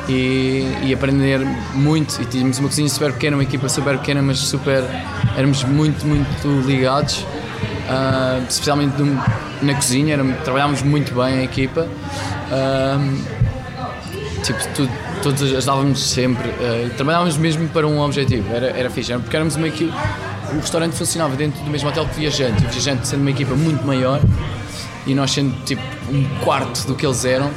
e, e aprender muito. E tínhamos uma cozinha super pequena, uma equipa super pequena, mas super. éramos muito, muito ligados, uh, especialmente na cozinha, era, trabalhávamos muito bem a equipa. Uh, tipo, tudo, todos ajudávamos sempre, uh, trabalhávamos mesmo para um objetivo, era, era fixe, porque éramos uma equipa o restaurante funcionava dentro do mesmo hotel que o Viajante, o Viajante sendo uma equipa muito maior e nós sendo tipo um quarto do que eles eram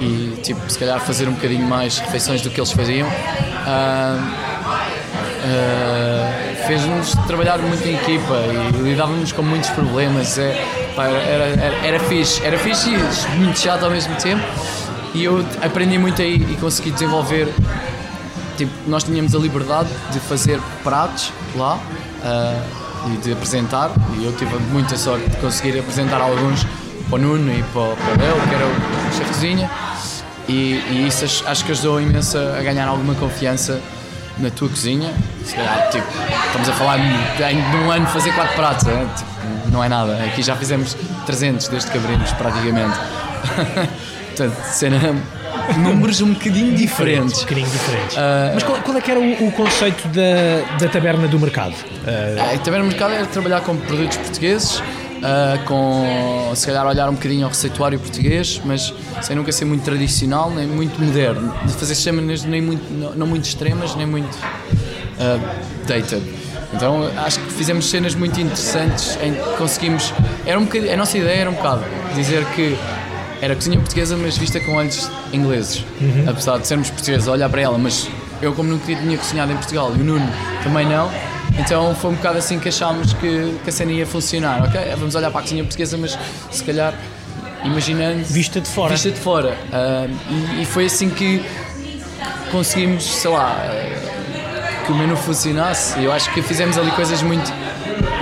e tipo se calhar fazer um bocadinho mais refeições do que eles faziam uh, uh, fez-nos trabalhar muito em equipa e lidávamos com muitos problemas é, pá, era, era, era fixe, era fixe e muito chato ao mesmo tempo e eu aprendi muito aí e consegui desenvolver tipo, nós tínhamos a liberdade de fazer pratos lá uh, e de apresentar, e eu tive muita sorte de conseguir apresentar alguns para o Nuno e para, para Léo, que era o chefe de cozinha, e, e isso acho que ajudou imenso a ganhar alguma confiança na tua cozinha. Se calhar, tipo, estamos a falar de, um ano fazer quatro pratos, é? tipo, não é nada. Aqui já fizemos 300 desde que abrimos, praticamente. *laughs* Portanto, cena *laughs* números um bocadinho diferentes. Um bocadinho diferentes. Uh, Mas qual, qual, é que era o, o, conceito da, da taberna do mercado? Uh, a taberna do mercado era trabalhar com produtos portugueses, uh, com se calhar olhar um bocadinho ao receituário português, mas sem nunca ser muito tradicional, nem muito moderno. De fazer sistemas nem muito, não, não muito extremas, nem muito uh, dated. Então acho que fizemos cenas muito interessantes em que conseguimos. Era um bocadinho, a nossa ideia era um bocado dizer que era cozinha portuguesa, mas vista com olhos ingleses. Uhum. Apesar de sermos portugueses, olhar para ela, mas eu, como nunca tinha cozinhado em Portugal e o Nuno também não, então foi um bocado assim que achámos que, que a cena ia funcionar. Ok, vamos olhar para a cozinha portuguesa, mas se calhar imaginando. Vista de fora. Vista de fora. Uh, e, e, foi assim que conseguimos, sei lá, uh, que o menu funcionasse. Eu acho que fizemos ali coisas muito.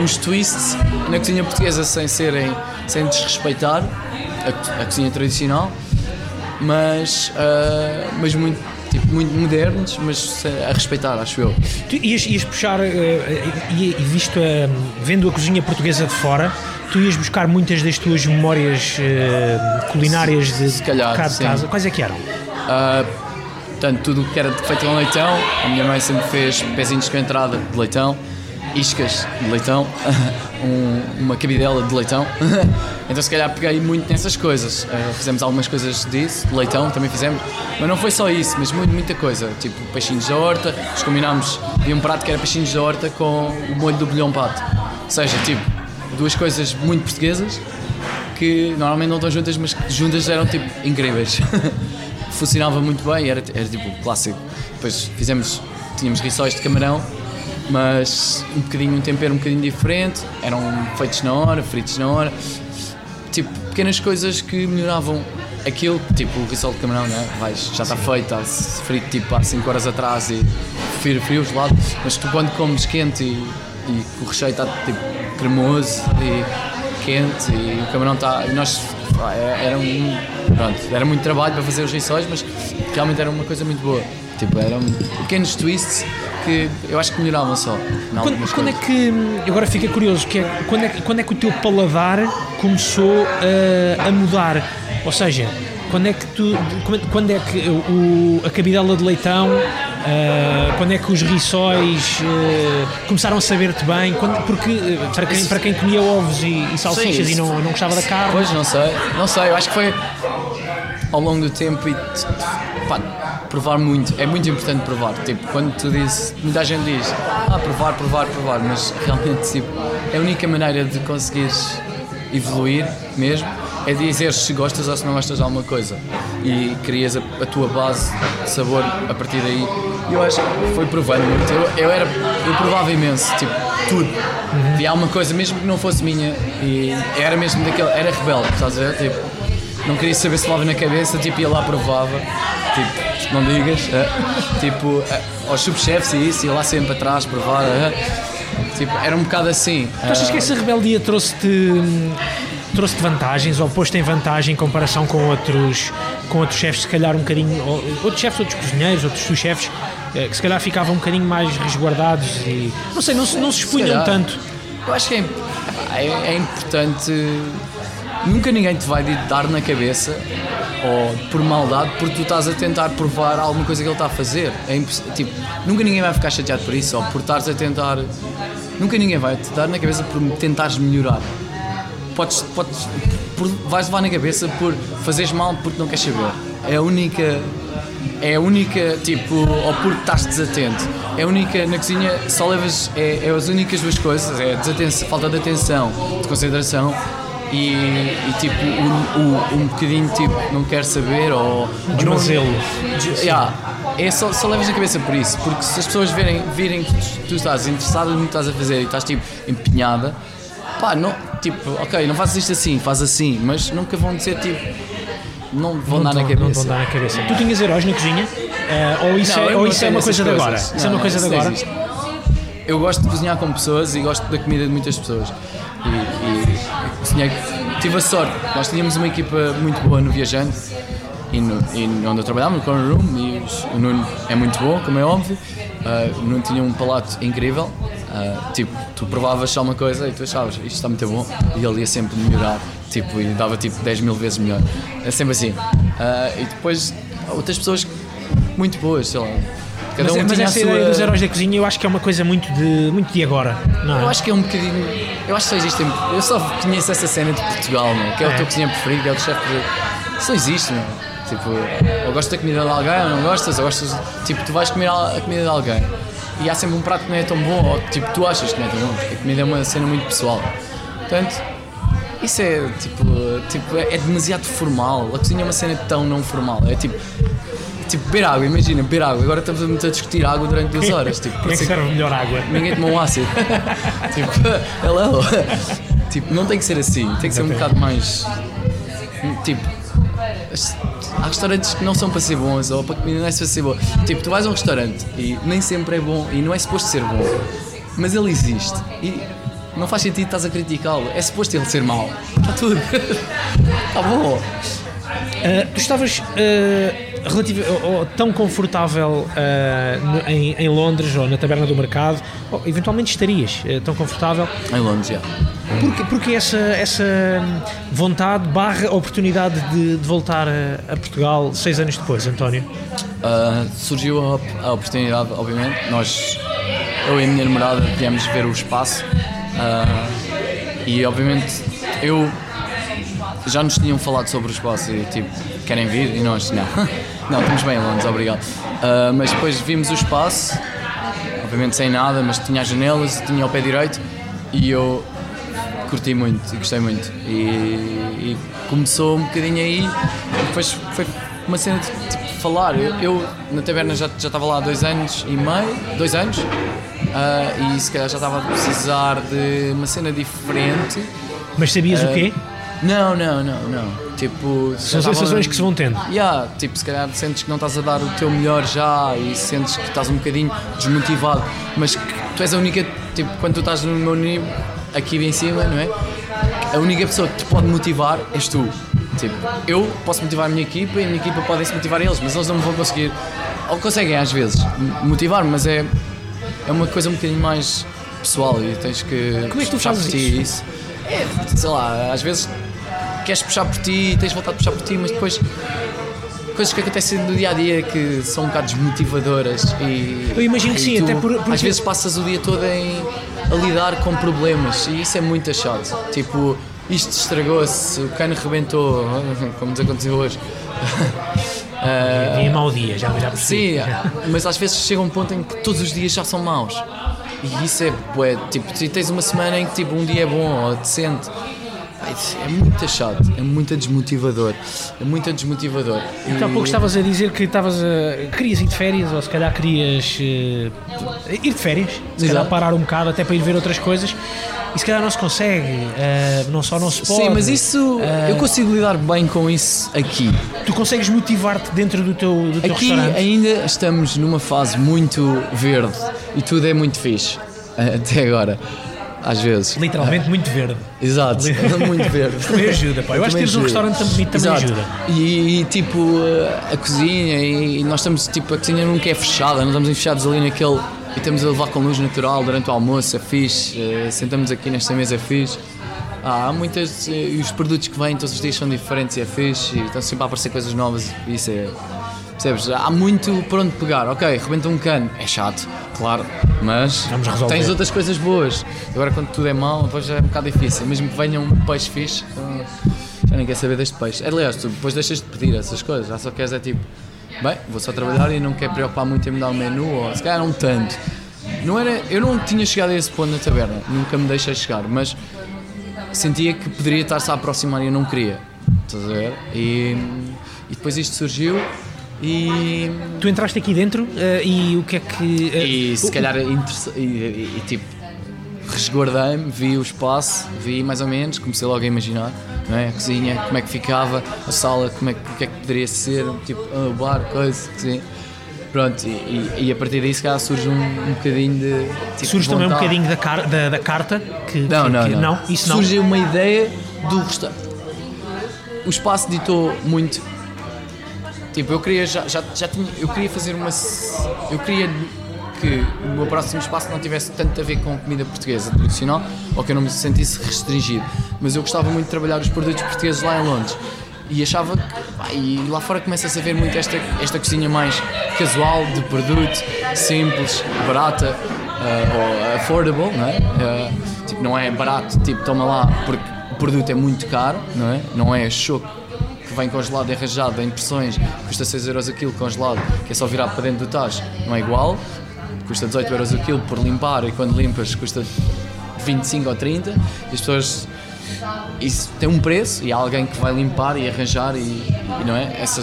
uns twists na cozinha portuguesa sem serem. sem desrespeitar a, a cozinha tradicional, mas, uh, mas muito, tipo, muito modernos, mas a respeitar, acho eu. Tu ias, ias puxar, uh, e, visto a, vendo a cozinha portuguesa de fora, tu ias buscar muitas das tuas memórias uh, culinárias de, calhar, cá de casa. Quais é que eram? Uh, portanto, tudo o que era feito com leitão, a minha mãe sempre fez pezinhos com entrada de leitão iscas de leitão, *laughs* um, uma cabidela de leitão. *laughs* então se calhar peguei muito nessas coisas. Uh, fizemos algumas coisas disso, de leitão também fizemos, mas não foi só isso, mas muito, muita coisa. Tipo peixinhos da horta, nós combinámos de um prato que era peixinhos da horta com o molho do bolhão pato. Ou seja, tipo, duas coisas muito portuguesas que normalmente não estão juntas, mas que juntas eram tipo incríveis. *laughs* Funcionava muito bem, era, era tipo clássico. Depois fizemos, tínhamos rissóis de camarão mas um bocadinho um tempero um bocadinho diferente, eram feitos na hora, fritos na hora, tipo pequenas coisas que melhoravam aquilo, tipo o risol de camarão, né? Vais, já está feito, está frito tipo há 5 horas atrás e frio, frio gelado, mas tu quando comes quente e, e o recheio está tipo cremoso e quente e o camarão está. Nós é, era um. Pronto, era muito trabalho para fazer os rissóis, mas realmente era uma coisa muito boa. Tipo, eram pequenos twists que eu acho que melhoravam só. Quando, quando é que. Agora fica curioso, que é, quando, é, quando é que o teu paladar começou a, a mudar? Ou seja, quando é que tu. Quando é que o, a cabidela de leitão. Uh, quando é que os riçóis uh, começaram a saber-te bem? Quando, porque uh, para, quem, para quem comia ovos e, e salsichas Sim, e não, não gostava da carne. Pois, não sei, não sei, eu acho que foi ao longo do tempo e pá, provar muito. É muito importante provar. Tipo, quando tu dizes, muita gente diz, ah, provar, provar, provar, mas *laughs* realmente tipo, é a única maneira de conseguires evoluir mesmo é dizer se gostas ou se não gostas de alguma coisa e crias a, a tua base de sabor a partir daí. Eu acho que foi provando muito. Eu, eu, era, eu provava imenso, tipo, tudo. Uhum. E há uma coisa, mesmo que não fosse minha, e era mesmo daquele, era rebelde, estás a ver? Tipo, não queria saber se falava na cabeça, tipo, ia lá provava, tipo, não digas, é, tipo, é, aos subchefes e isso, ia lá sempre atrás provar, é, tipo, era um bocado assim. Tu achas que essa rebeldia trouxe-te trouxe-te vantagens ou pôs-te em vantagem em comparação com outros, com outros chefes, se calhar um bocadinho, outros chefes, outros cozinheiros, outros sous-chefes, eh, que se calhar ficavam um bocadinho mais resguardados e, não sei, não, não se expunham tanto? Eu acho que é, é, é importante nunca ninguém te vai dar na cabeça ou por maldade porque tu estás a tentar provar alguma coisa que ele está a fazer. É tipo, nunca ninguém vai ficar chateado por isso ou por estares a tentar. Nunca ninguém vai te dar na cabeça por tentares melhorar. Podes, podes, por, vais levar na cabeça por fazeres mal porque não queres saber. É a única. É a única, tipo, ou porque estás desatento. É a única, na cozinha só levas. É, é as únicas duas coisas: é falta de atenção, de consideração e, e tipo um, um, um bocadinho tipo não quer saber ou desmazelo yeah, é só, só levas na cabeça por isso porque se as pessoas verem, virem que tu, tu estás interessada no que estás a fazer e estás tipo empenhada pá, não, tipo, ok, não fazes isto assim, faz assim, mas nunca vão dizer tipo não vão não dar na cabeça. Não vão dar na cabeça. Tu tinhas heróis na cozinha? Uh, ou isso, não, é, ou isso é uma coisa de agora? Não, isso é uma coisa de agora? Eu gosto de cozinhar com pessoas e gosto da comida de muitas pessoas. E, e tive a sorte, nós tínhamos uma equipa muito boa no Viajante e, no, e onde eu trabalhava, no Corner Room, e o Nuno é muito bom, como é óbvio. Uh, o Nuno tinha um palato incrível. Uh, tipo, tu provavas só uma coisa e tu achavas isto está muito bom e ele ia sempre melhorar tipo, e dava tipo 10 mil vezes melhor. É sempre assim. Uh, e depois outras pessoas muito boas, sei lá Cada mas, um mas essa sua... ideia dos heróis da cozinha eu acho que é uma coisa muito de, muito de agora, não é? Eu acho que é um bocadinho. Eu acho que só existe. Eu só conheço essa cena de Portugal, que é, é. o teu cozinheiro preferido, é o chefe. Só existe, não? Tipo, ou gostas da comida de alguém ou não gostas, ou gostas. Tipo, tu vais comer a comida de alguém e há sempre um prato que não é tão bom, ou tipo, tu achas que não é tão bom, porque a comida é uma cena muito pessoal. Portanto, isso é tipo, tipo é demasiado formal. A cozinha é uma cena tão não formal. É tipo, Tipo, beber água, imagina, beber água. Agora estamos a discutir água durante duas horas. Tipo, Como é que serve melhor água? Ninguém tomou um ácido. *laughs* tipo, hello. tipo, não tem que ser assim. Tem que ser um bocado mais. Tipo. Há restaurantes que não são para ser bons ou para comida não é para ser boa. Tipo, tu vais a um restaurante e nem sempre é bom e não é suposto ser bom. Mas ele existe. E não faz sentido estás a criticá-lo. É suposto ele ser mau. Está tudo. *laughs* Está bom. Uh, tu estavas. Uh relativo, ou, tão confortável uh, em, em, Londres ou na taberna do mercado, ou, eventualmente estarias uh, tão confortável. Em Londres, já. Porque, porque essa, essa vontade barra oportunidade de, de voltar a, a, Portugal seis anos depois, António? Uh, surgiu a, a, oportunidade, obviamente. Nós, eu e a minha namorada, viemos ver o espaço e, obviamente, eu já nos tinham falado sobre o espaço e tipo, querem vir? E nós, não. *laughs* Não, estamos bem em Londres, obrigado. Uh, mas depois vimos o espaço, obviamente sem nada, mas tinha as janelas, tinha o pé direito e eu curti muito e gostei muito. E, e começou um bocadinho aí, depois foi uma cena de tipo, falar. Eu, eu, na taberna já, já estava lá há dois anos e meio, dois anos, uh, e se calhar já estava a precisar de uma cena diferente. Mas sabias uh, o quê? Não, não, não, não. Tipo, São sensações que se vão tendo. Yeah, tipo, se calhar sentes que não estás a dar o teu melhor já e sentes que estás um bocadinho desmotivado, mas que tu és a única, tipo, quando tu estás no meu nível, aqui em cima, não é? A única pessoa que te pode motivar és tu. Tipo, eu posso motivar a minha equipa e a minha equipa pode se motivar eles, mas eles não me vão conseguir, ou conseguem às vezes, motivar-me, mas é, é uma coisa um bocadinho mais pessoal e tens que. Como é que tu fazes isso? isso? É, sei lá, às vezes queres puxar por ti, tens vontade de puxar por ti, mas depois coisas que acontecem no dia a dia que são um bocado desmotivadoras e eu imagino que sim, tu, até por, porque... às vezes passas o dia todo em, a lidar com problemas e isso é muito chato. Tipo, isto estragou-se, o cano rebentou, *laughs* como nos aconteceu hoje. *laughs* Uh, e mau dia, já, já percebi. Sim, *laughs* mas às vezes chega um ponto em que todos os dias já são maus. E isso é, bué, tipo, tens uma semana em que tipo, um dia é bom ou decente, é muito chato, é muito desmotivador. É muito desmotivador. E há pouco estavas a dizer que estavas a, querias ir de férias, ou se calhar querias uh, ir de férias, se Exato. calhar parar um bocado até para ir ver outras coisas. E se calhar não se consegue, uh, não só não se pode. Sim, mas isso uh, eu consigo lidar bem com isso aqui. Tu consegues motivar-te dentro do teu, do teu aqui restaurante? ainda estamos numa fase muito verde e tudo é muito fixe *laughs* até agora às vezes. Literalmente muito verde. Exato, *laughs* muito verde. também ajuda, pá. Eu acho que teres um restaurante tão bonito também Exato. ajuda. E, e, tipo, a cozinha, e nós estamos, tipo, a cozinha nunca é fechada, não estamos fechados ali naquele. E estamos a levar com luz natural durante o almoço, é fixe. Eh, sentamos aqui nesta mesa, é fixe. há muitas. Eh, e os produtos que vêm todos os dias são diferentes e é fixe. E estão sempre a aparecer coisas novas. E isso é. Percebes? Há muito por onde pegar. Ok, rebenta um cano, é chato, claro, mas tens outras coisas boas. Agora, quando tudo é mau, depois é um bocado difícil. Mesmo que venha um peixe fixe, já nem quer saber deste peixe. Aliás, tu depois deixas de pedir essas coisas, já só queres é tipo, bem, vou só trabalhar e não quer preocupar muito em mudar o menu, ou se calhar não tanto. Não era, eu não tinha chegado a esse ponto na taberna, nunca me deixei chegar, mas sentia que poderia estar-se a aproximar e eu não queria. Estás a ver? E, e depois isto surgiu e tu entraste aqui dentro uh, e o que é que. Uh, e se calhar e, e, tipo resguardei-me, vi o espaço, vi mais ou menos, comecei logo a imaginar não é? a cozinha, como é que ficava, a sala, como é, o que é que poderia ser, tipo o bar, coisa, assim. Pronto, e, e, a partir se calhar surge um, um bocadinho de. Tipo, surge também um bocadinho da, car da, da carta que. Não, que, não, que, não. não. Isso não. Surge uma ideia do restaurante. O espaço ditou muito Tipo, eu queria já, já, já tinha, eu queria fazer uma eu queria que o meu próximo espaço não tivesse tanto a ver com comida portuguesa tradicional ou que eu não me sentisse restringido, mas eu gostava muito de trabalhar os produtos portugueses lá em Londres e achava que e lá fora começa-se a ver muito esta, esta cozinha mais casual, de produto, simples, barata uh, ou affordable, não é? Uh, tipo, não é barato, tipo, toma lá, porque o produto é muito caro, não é? Não é choco vem congelado e arranjado em porções, custa 6 euros a quilo congelado, que é só virar para dentro do tacho, não é igual, custa 18 euros a quilo por limpar e quando limpas custa 25 ou 30 e as pessoas isso tem um preço e há alguém que vai limpar e arranjar e, e não é? Essa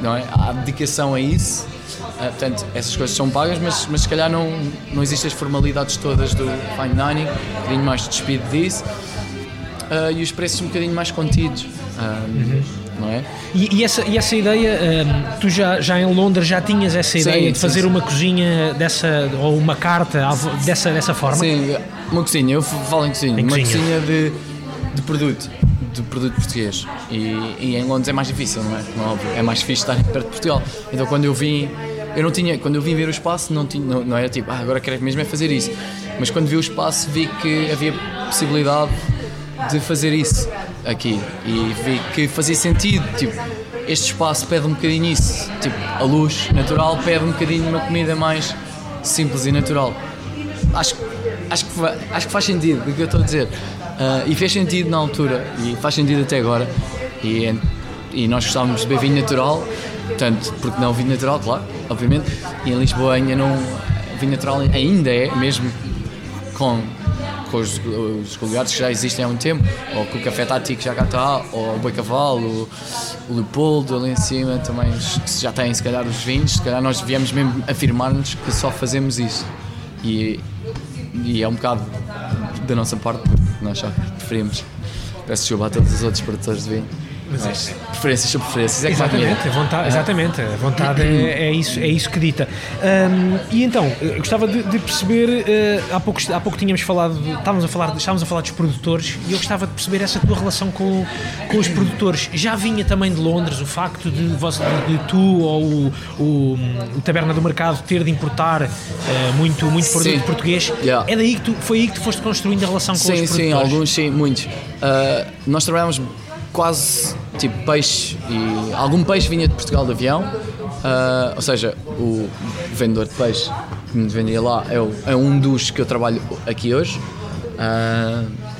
não é? Há dedicação a isso. Uh, portanto essas coisas são pagas mas mas se calhar não não existem as formalidades todas do fine dining. Um bocadinho mais despido disso. Uh, e os preços um bocadinho mais contidos. Uh, não é? E, e, essa, e essa ideia, um, tu já, já em Londres já tinhas essa ideia sim, de fazer sim, uma cozinha dessa, ou uma carta dessa, dessa forma? Sim, uma cozinha, eu falo em cozinha, em uma cozinha, cozinha de, de produto, de produto português. E, e, em Londres é mais difícil, não é? É óbvio, é mais difícil estar perto de Portugal. Então quando eu vim, eu não tinha, quando eu vim ver o espaço, não, tinha, não, não era tipo, ah, agora quero mesmo é fazer isso. Mas quando vi o espaço, vi que havia possibilidade de fazer isso aqui e vi que fazia sentido, tipo, este espaço pede um bocadinho isso, tipo, a luz natural pede um bocadinho uma comida mais simples e natural. Acho, acho, que, acho que faz sentido o que eu estou a dizer. Uh, e fez sentido na altura e faz sentido até agora. E, e nós gostávamos de beber vinho natural, portanto, porque não vinho natural, claro, obviamente. E em Lisboa ainda não. Vinho natural ainda é, mesmo com com os, os que já existem há um tempo, ou com o Café Tático já cá está, ou o Boi Cavalo, o, Leopoldo ali em cima também já têm se calhar os vinhos, se calhar nós viemos mesmo afirmar-nos que só fazemos isso. E, e é um bocado da nossa parte, nós já preferimos. Peço desculpa a todos os outros produtores de vinho mas, é, preferências são preferências. É exatamente, a vontade, exatamente, a vontade é, é, isso, é isso que dita. Um, e então, gostava de, de perceber, uh, há, pouco, há pouco tínhamos falado, estávamos a falar, estávamos a falar dos produtores e eu gostava de perceber essa tua relação com, com os produtores. Já vinha também de Londres o facto de, de, de tu ou o, o, o, Taberna do Mercado ter de importar uh, muito, muito produto sim. português. Yeah. É daí que tu, foi aí que tu foste construindo a relação com sim, os produtores? Sim, alguns sim, muitos. Uh, nós trabalhamos quase tipo peixe e algum peixe vinha de Portugal de avião, uh, ou seja, o vendedor de peixe que me vendia lá é, o, é, um dos que eu trabalho aqui hoje. Uh,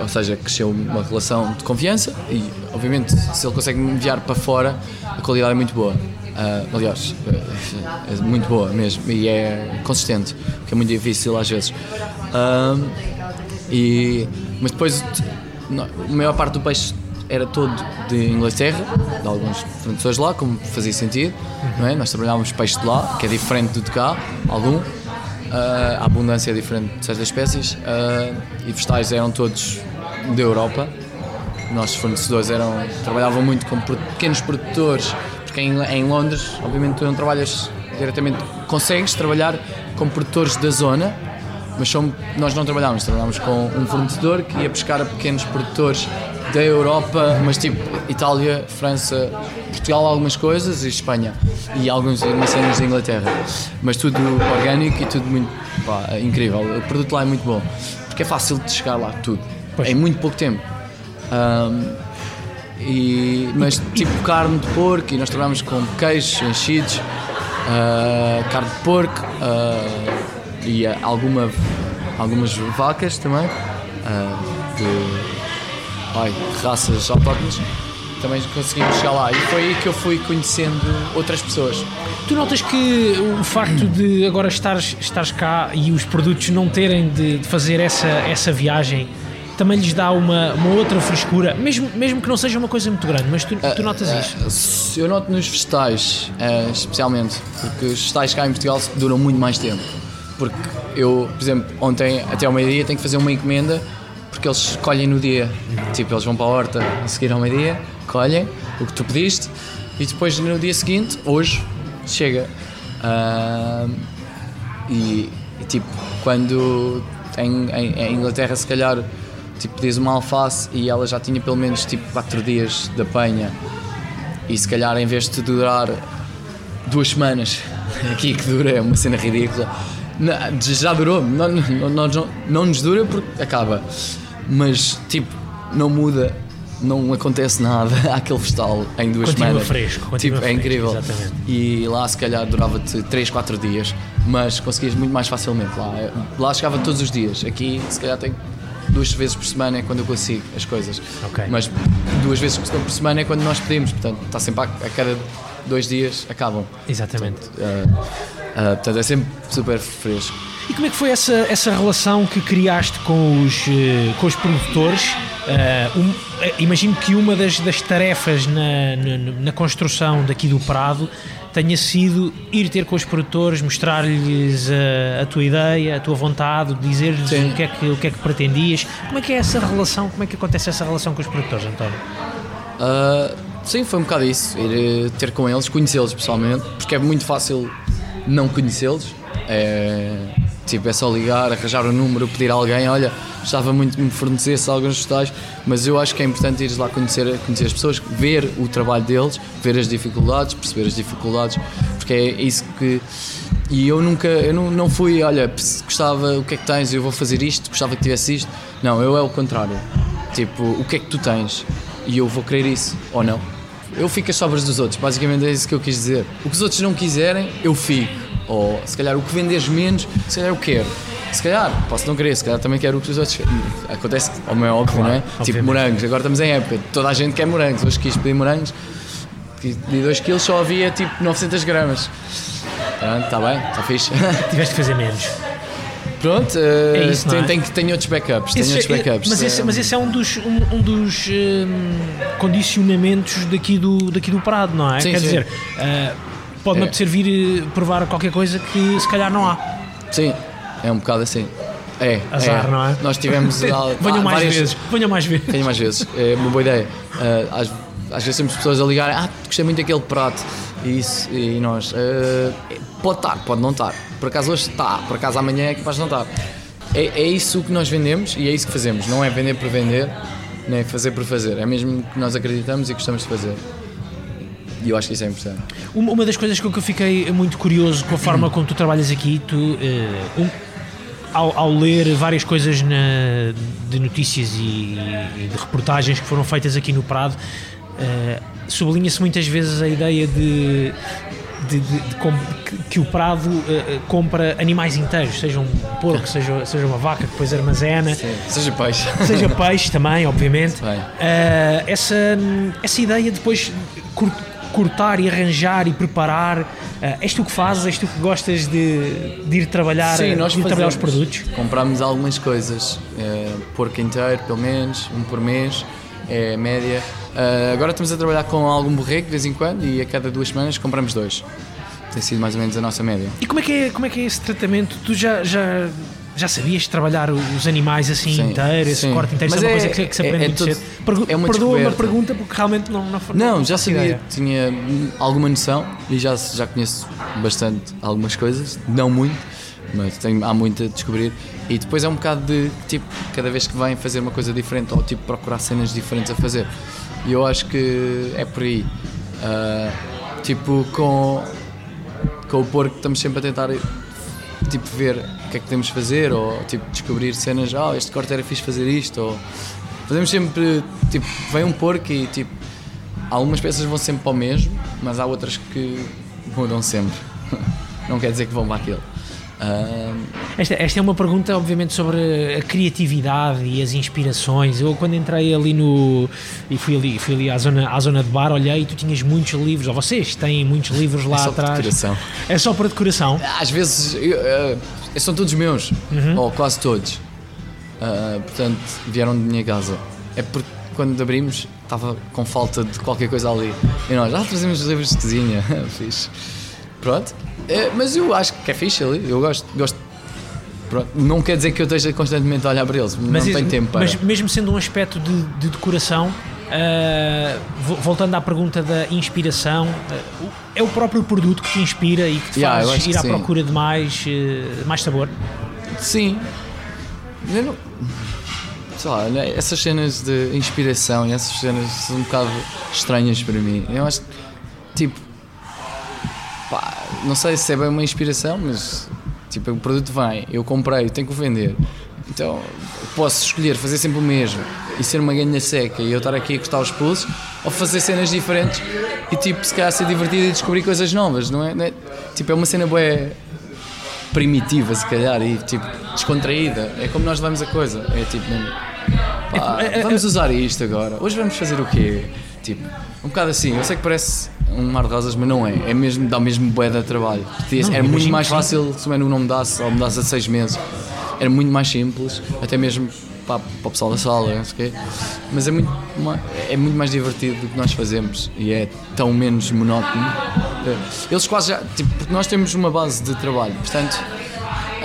ou seja, cresceu uma relação de confiança e, obviamente, se ele consegue me enviar para fora, a qualidade é muito boa. Uh, aliás, é, é muito boa mesmo e é consistente, que é muito difícil às vezes. E, mas depois, a maior parte do peixe era todo de Inglaterra, de alguns fornecedores lá, como fazia sentido. Não é? Nós trabalhávamos peixe de lá, que é diferente do de cá, algum. Uh, a abundância é diferente de certas espécies. Uh, e vegetais eram todos da Europa. Nossos fornecedores eram, trabalhavam muito com pequenos produtores, porque em, em Londres, obviamente, tu não trabalhas diretamente, consegues trabalhar com produtores da zona, mas são, nós não trabalhámos, trabalhámos com um fornecedor que ia pescar a pequenos produtores da Europa, mas tipo Itália, França, Portugal algumas coisas e Espanha e alguns cenas da Inglaterra. Mas tudo orgânico e tudo muito pá, incrível. O produto lá é muito bom porque é fácil de chegar lá tudo pois. em muito pouco tempo. Um, e, mas tipo carne de porco e nós trabalhamos com queijos, enchidos, uh, carne de porco uh, e alguma, algumas vacas também. Uh, de, ai, raças autóctones, também conseguimos chegar lá. E foi aí que eu fui conhecendo outras pessoas. Tu notas que o facto de agora estares, estares cá e os produtos não terem de, de fazer essa, essa viagem também lhes dá uma, uma outra frescura, mesmo, mesmo que não seja uma coisa muito grande, mas tu, tu notas uh, isso? Eu noto nos vegetais, uh, especialmente, porque os vegetais cá em Portugal duram muito mais tempo. Porque eu, por exemplo, ontem até ao meio-dia tenho que fazer uma encomenda porque eles colhem no dia. Tipo, eles vão para a horta a seguir ao meio-dia, colhem o que tu pediste e depois no dia seguinte, hoje, chega. Uh, e, e, tipo, quando em, em, em, Inglaterra, se calhar, tipo, pedias uma alface e ela já tinha pelo menos tipo 4 dias de apanha e se calhar em vez de durar duas semanas, *laughs* aqui que dura é uma cena ridícula. já durou, não, não, não, não nos dura porque acaba mas tipo, não muda, não acontece nada *laughs* àquele festal em duas continua semanas. Fresco, continua tipo, é fresco, é incrível. Exatamente. E lá se calhar durava-te 3, 4 dias, mas conseguias muito mais facilmente lá. Lá chegava todos os dias, aqui se calhar tem duas vezes por semana é quando eu consigo as coisas. Okay. Mas duas vezes por semana é quando nós pedimos, portanto está sempre a, a cada dois dias acabam. Exatamente. Portanto, uh, uh, portanto é sempre super fresco. E como é que foi essa, essa relação que criaste com os, eh, com os produtores? Uh, um, imagino que uma das, das tarefas na, na, na, construção daqui do Prado tenha sido ir ter com os produtores, mostrar-lhes a, a, tua ideia, a tua vontade, dizer-lhes o que, é que, o que é que pretendias. Como é que é essa relação, como é que acontece essa relação com os produtores, António? Uh, sim, foi um bocado isso, ir ter com eles, conhecê-los pessoalmente, porque é muito fácil não conhecê-los. É, Tipo, é só ligar, arranjar o um número, pedir a alguém, olha, gostava muito que me fornecesse alguns vegetais, mas eu acho que é importante ir lá conhecer, conhecer as pessoas, ver o trabalho deles, ver as dificuldades, perceber as dificuldades, porque é isso que. E eu nunca, eu não, não fui, olha, gostava, o que é que tens, eu vou fazer isto, gostava que tivesse isto. Não, eu é o contrário. Tipo, o que é que tu tens? E eu vou querer isso, ou não. Eu fico às sobras dos outros, basicamente é isso que eu quis dizer. O que os outros não quiserem, eu fico ou se calhar o que vendes menos, se calhar eu quero. Se calhar, posso não querer, se calhar também quero o que os outros Acontece, como é óbvio, claro, não é? Tipo, obviamente. Tipo morangos, agora estamos em época, toda a gente quer morangos. Hoje quis pedir morangos, de 2 kg só havia tipo 900 gramas. Pronto, está bem, está fixe. *laughs* Tiveste que fazer menos. Pronto, uh, é isso, tem, é? tem, outros backups. Outros é- backups. Mas, esse, mas esse é um dos, um, um dos um, condicionamentos daqui do, daqui do Prado, não é? Sim, Quer sim. dizer, uh, pode-me é. apetecer vir eh, provar qualquer coisa que se calhar não há. Sim, é um bocado assim. É, Azar, é. não é? Nós tivemos. *laughs* venham mais várias... vezes, venham mais vezes. Venham mais vezes, é uma boa ideia. Uh, às, às, vezes temos pessoas a ligarem, ah, gostei muito daquele prato. E, isso, e nós, uh, pode estar, pode não estar. Por acaso hoje está, por acaso amanhã é capaz de não estar. É, é isso que nós vendemos e é isso que fazemos. Não é vender por vender, nem fazer por fazer. É mesmo que nós acreditamos e gostamos de fazer. E eu acho que isso é importante. Uma das coisas com que eu fiquei muito curioso com a forma como tu trabalhas aqui, tu, uh, um, ao, ao, ler várias coisas na, de notícias e, e, de reportagens que foram feitas aqui no Prado, uh, sublinha-se muitas vezes a ideia de de, de, de que, que, o Prado uh, compra animais inteiros, seja um porco, seja, seja uma vaca que depois armazena, Sim. seja peixe, seja peixe também, obviamente. Uh, essa, essa ideia depois cortar e arranjar e preparar. Uh, és tu que fazes? És tu que gostas de, de ir trabalhar, Sim, nós de ir trabalhar os produtos? Compramos algumas coisas, uh, porco inteiro, pelo menos, um por mês, é a média. Uh, agora estamos a trabalhar com algum borrego de vez em quando e a cada duas semanas compramos dois. Tem sido mais ou menos a nossa média. E como é que é, como é, que é esse tratamento? Tu já, já já sabias trabalhar os animais assim sim, inteiros, esse corte inteiro, Mas é uma coisa que, que se aprende é, é muito cedo. Pergu é uma Perdoa uma pergunta porque realmente não Não, não já sabia, ideia. tinha alguma noção e já, já conheço bastante algumas coisas, não muito, mas tenho, há muito a descobrir. E depois é um bocado de, tipo, cada vez que vem fazer uma coisa diferente ou tipo procurar cenas diferentes a fazer. E eu acho que é por aí. Uh, tipo, com, com o porco estamos sempre a tentar tipo ver o que é que podemos fazer ou tipo descobrir cenas, ah, oh, este corte era fixe fazer isto ou fazemos sempre, tipo, vem um porco e tipo algumas peças vão sempre para o mesmo, mas há outras que mudam sempre. *laughs* Não quer dizer que vão para aquele. Esta, esta, é uma pergunta, obviamente, sobre a criatividade e as inspirações. Eu, quando entrei ali no. e fui ali, fui ali à, zona, à zona de bar, olhei e tu tinhas muitos livros, ou vocês têm muitos livros lá é só atrás. Para decoração. É só para decoração? Às vezes. Eu, uh, são todos meus, uhum. ou quase todos. Uh, portanto, vieram de minha casa. É porque quando abrimos estava com falta de qualquer coisa ali. E nós, ah, trazemos livros de cozinha. *laughs* Fixe. Pronto. É, mas eu acho que é fixe ali, eu gosto. gosto. Não quer dizer que eu esteja constantemente a olhar para eles, mas não tenho tempo para. Mas mesmo sendo um aspecto de, de decoração, uh, voltando à pergunta da inspiração, uh, é o próprio produto que te inspira e que te yeah, faz ir à sim. procura de mais, uh, mais sabor? Sim. Eu não, sei lá, essas cenas de inspiração e essas cenas são um bocado estranhas para mim. Eu acho que, tipo, pá, não sei se é bem uma inspiração, mas tipo, o produto vem, eu comprei, tenho que o vender. Então posso escolher fazer sempre o mesmo e ser uma ganha seca e eu estar aqui a cortar os pulsos ou fazer cenas diferentes e tipo, se calhar ser divertido e descobrir coisas novas, não é? Não é? Tipo, é uma cena boa primitiva, se calhar, e tipo, descontraída. É como nós levamos a coisa. É tipo, pá, é, é, vamos usar isto agora. Hoje vamos fazer o quê? Tipo, um bocado assim. Eu sei que parece um mar de rosas, mas não é. É mesmo, dá mesmo bué de trabalho. Não, era muito mais fácil se o menu não mudasse ou mudasse a seis meses. Era muito mais simples, até mesmo para, para o pessoal da sala, não sei o quê. Mas é muito, é muito mais divertido do que nós fazemos e é tão menos monótono. Eles quase já. Tipo, porque nós temos uma base de trabalho, portanto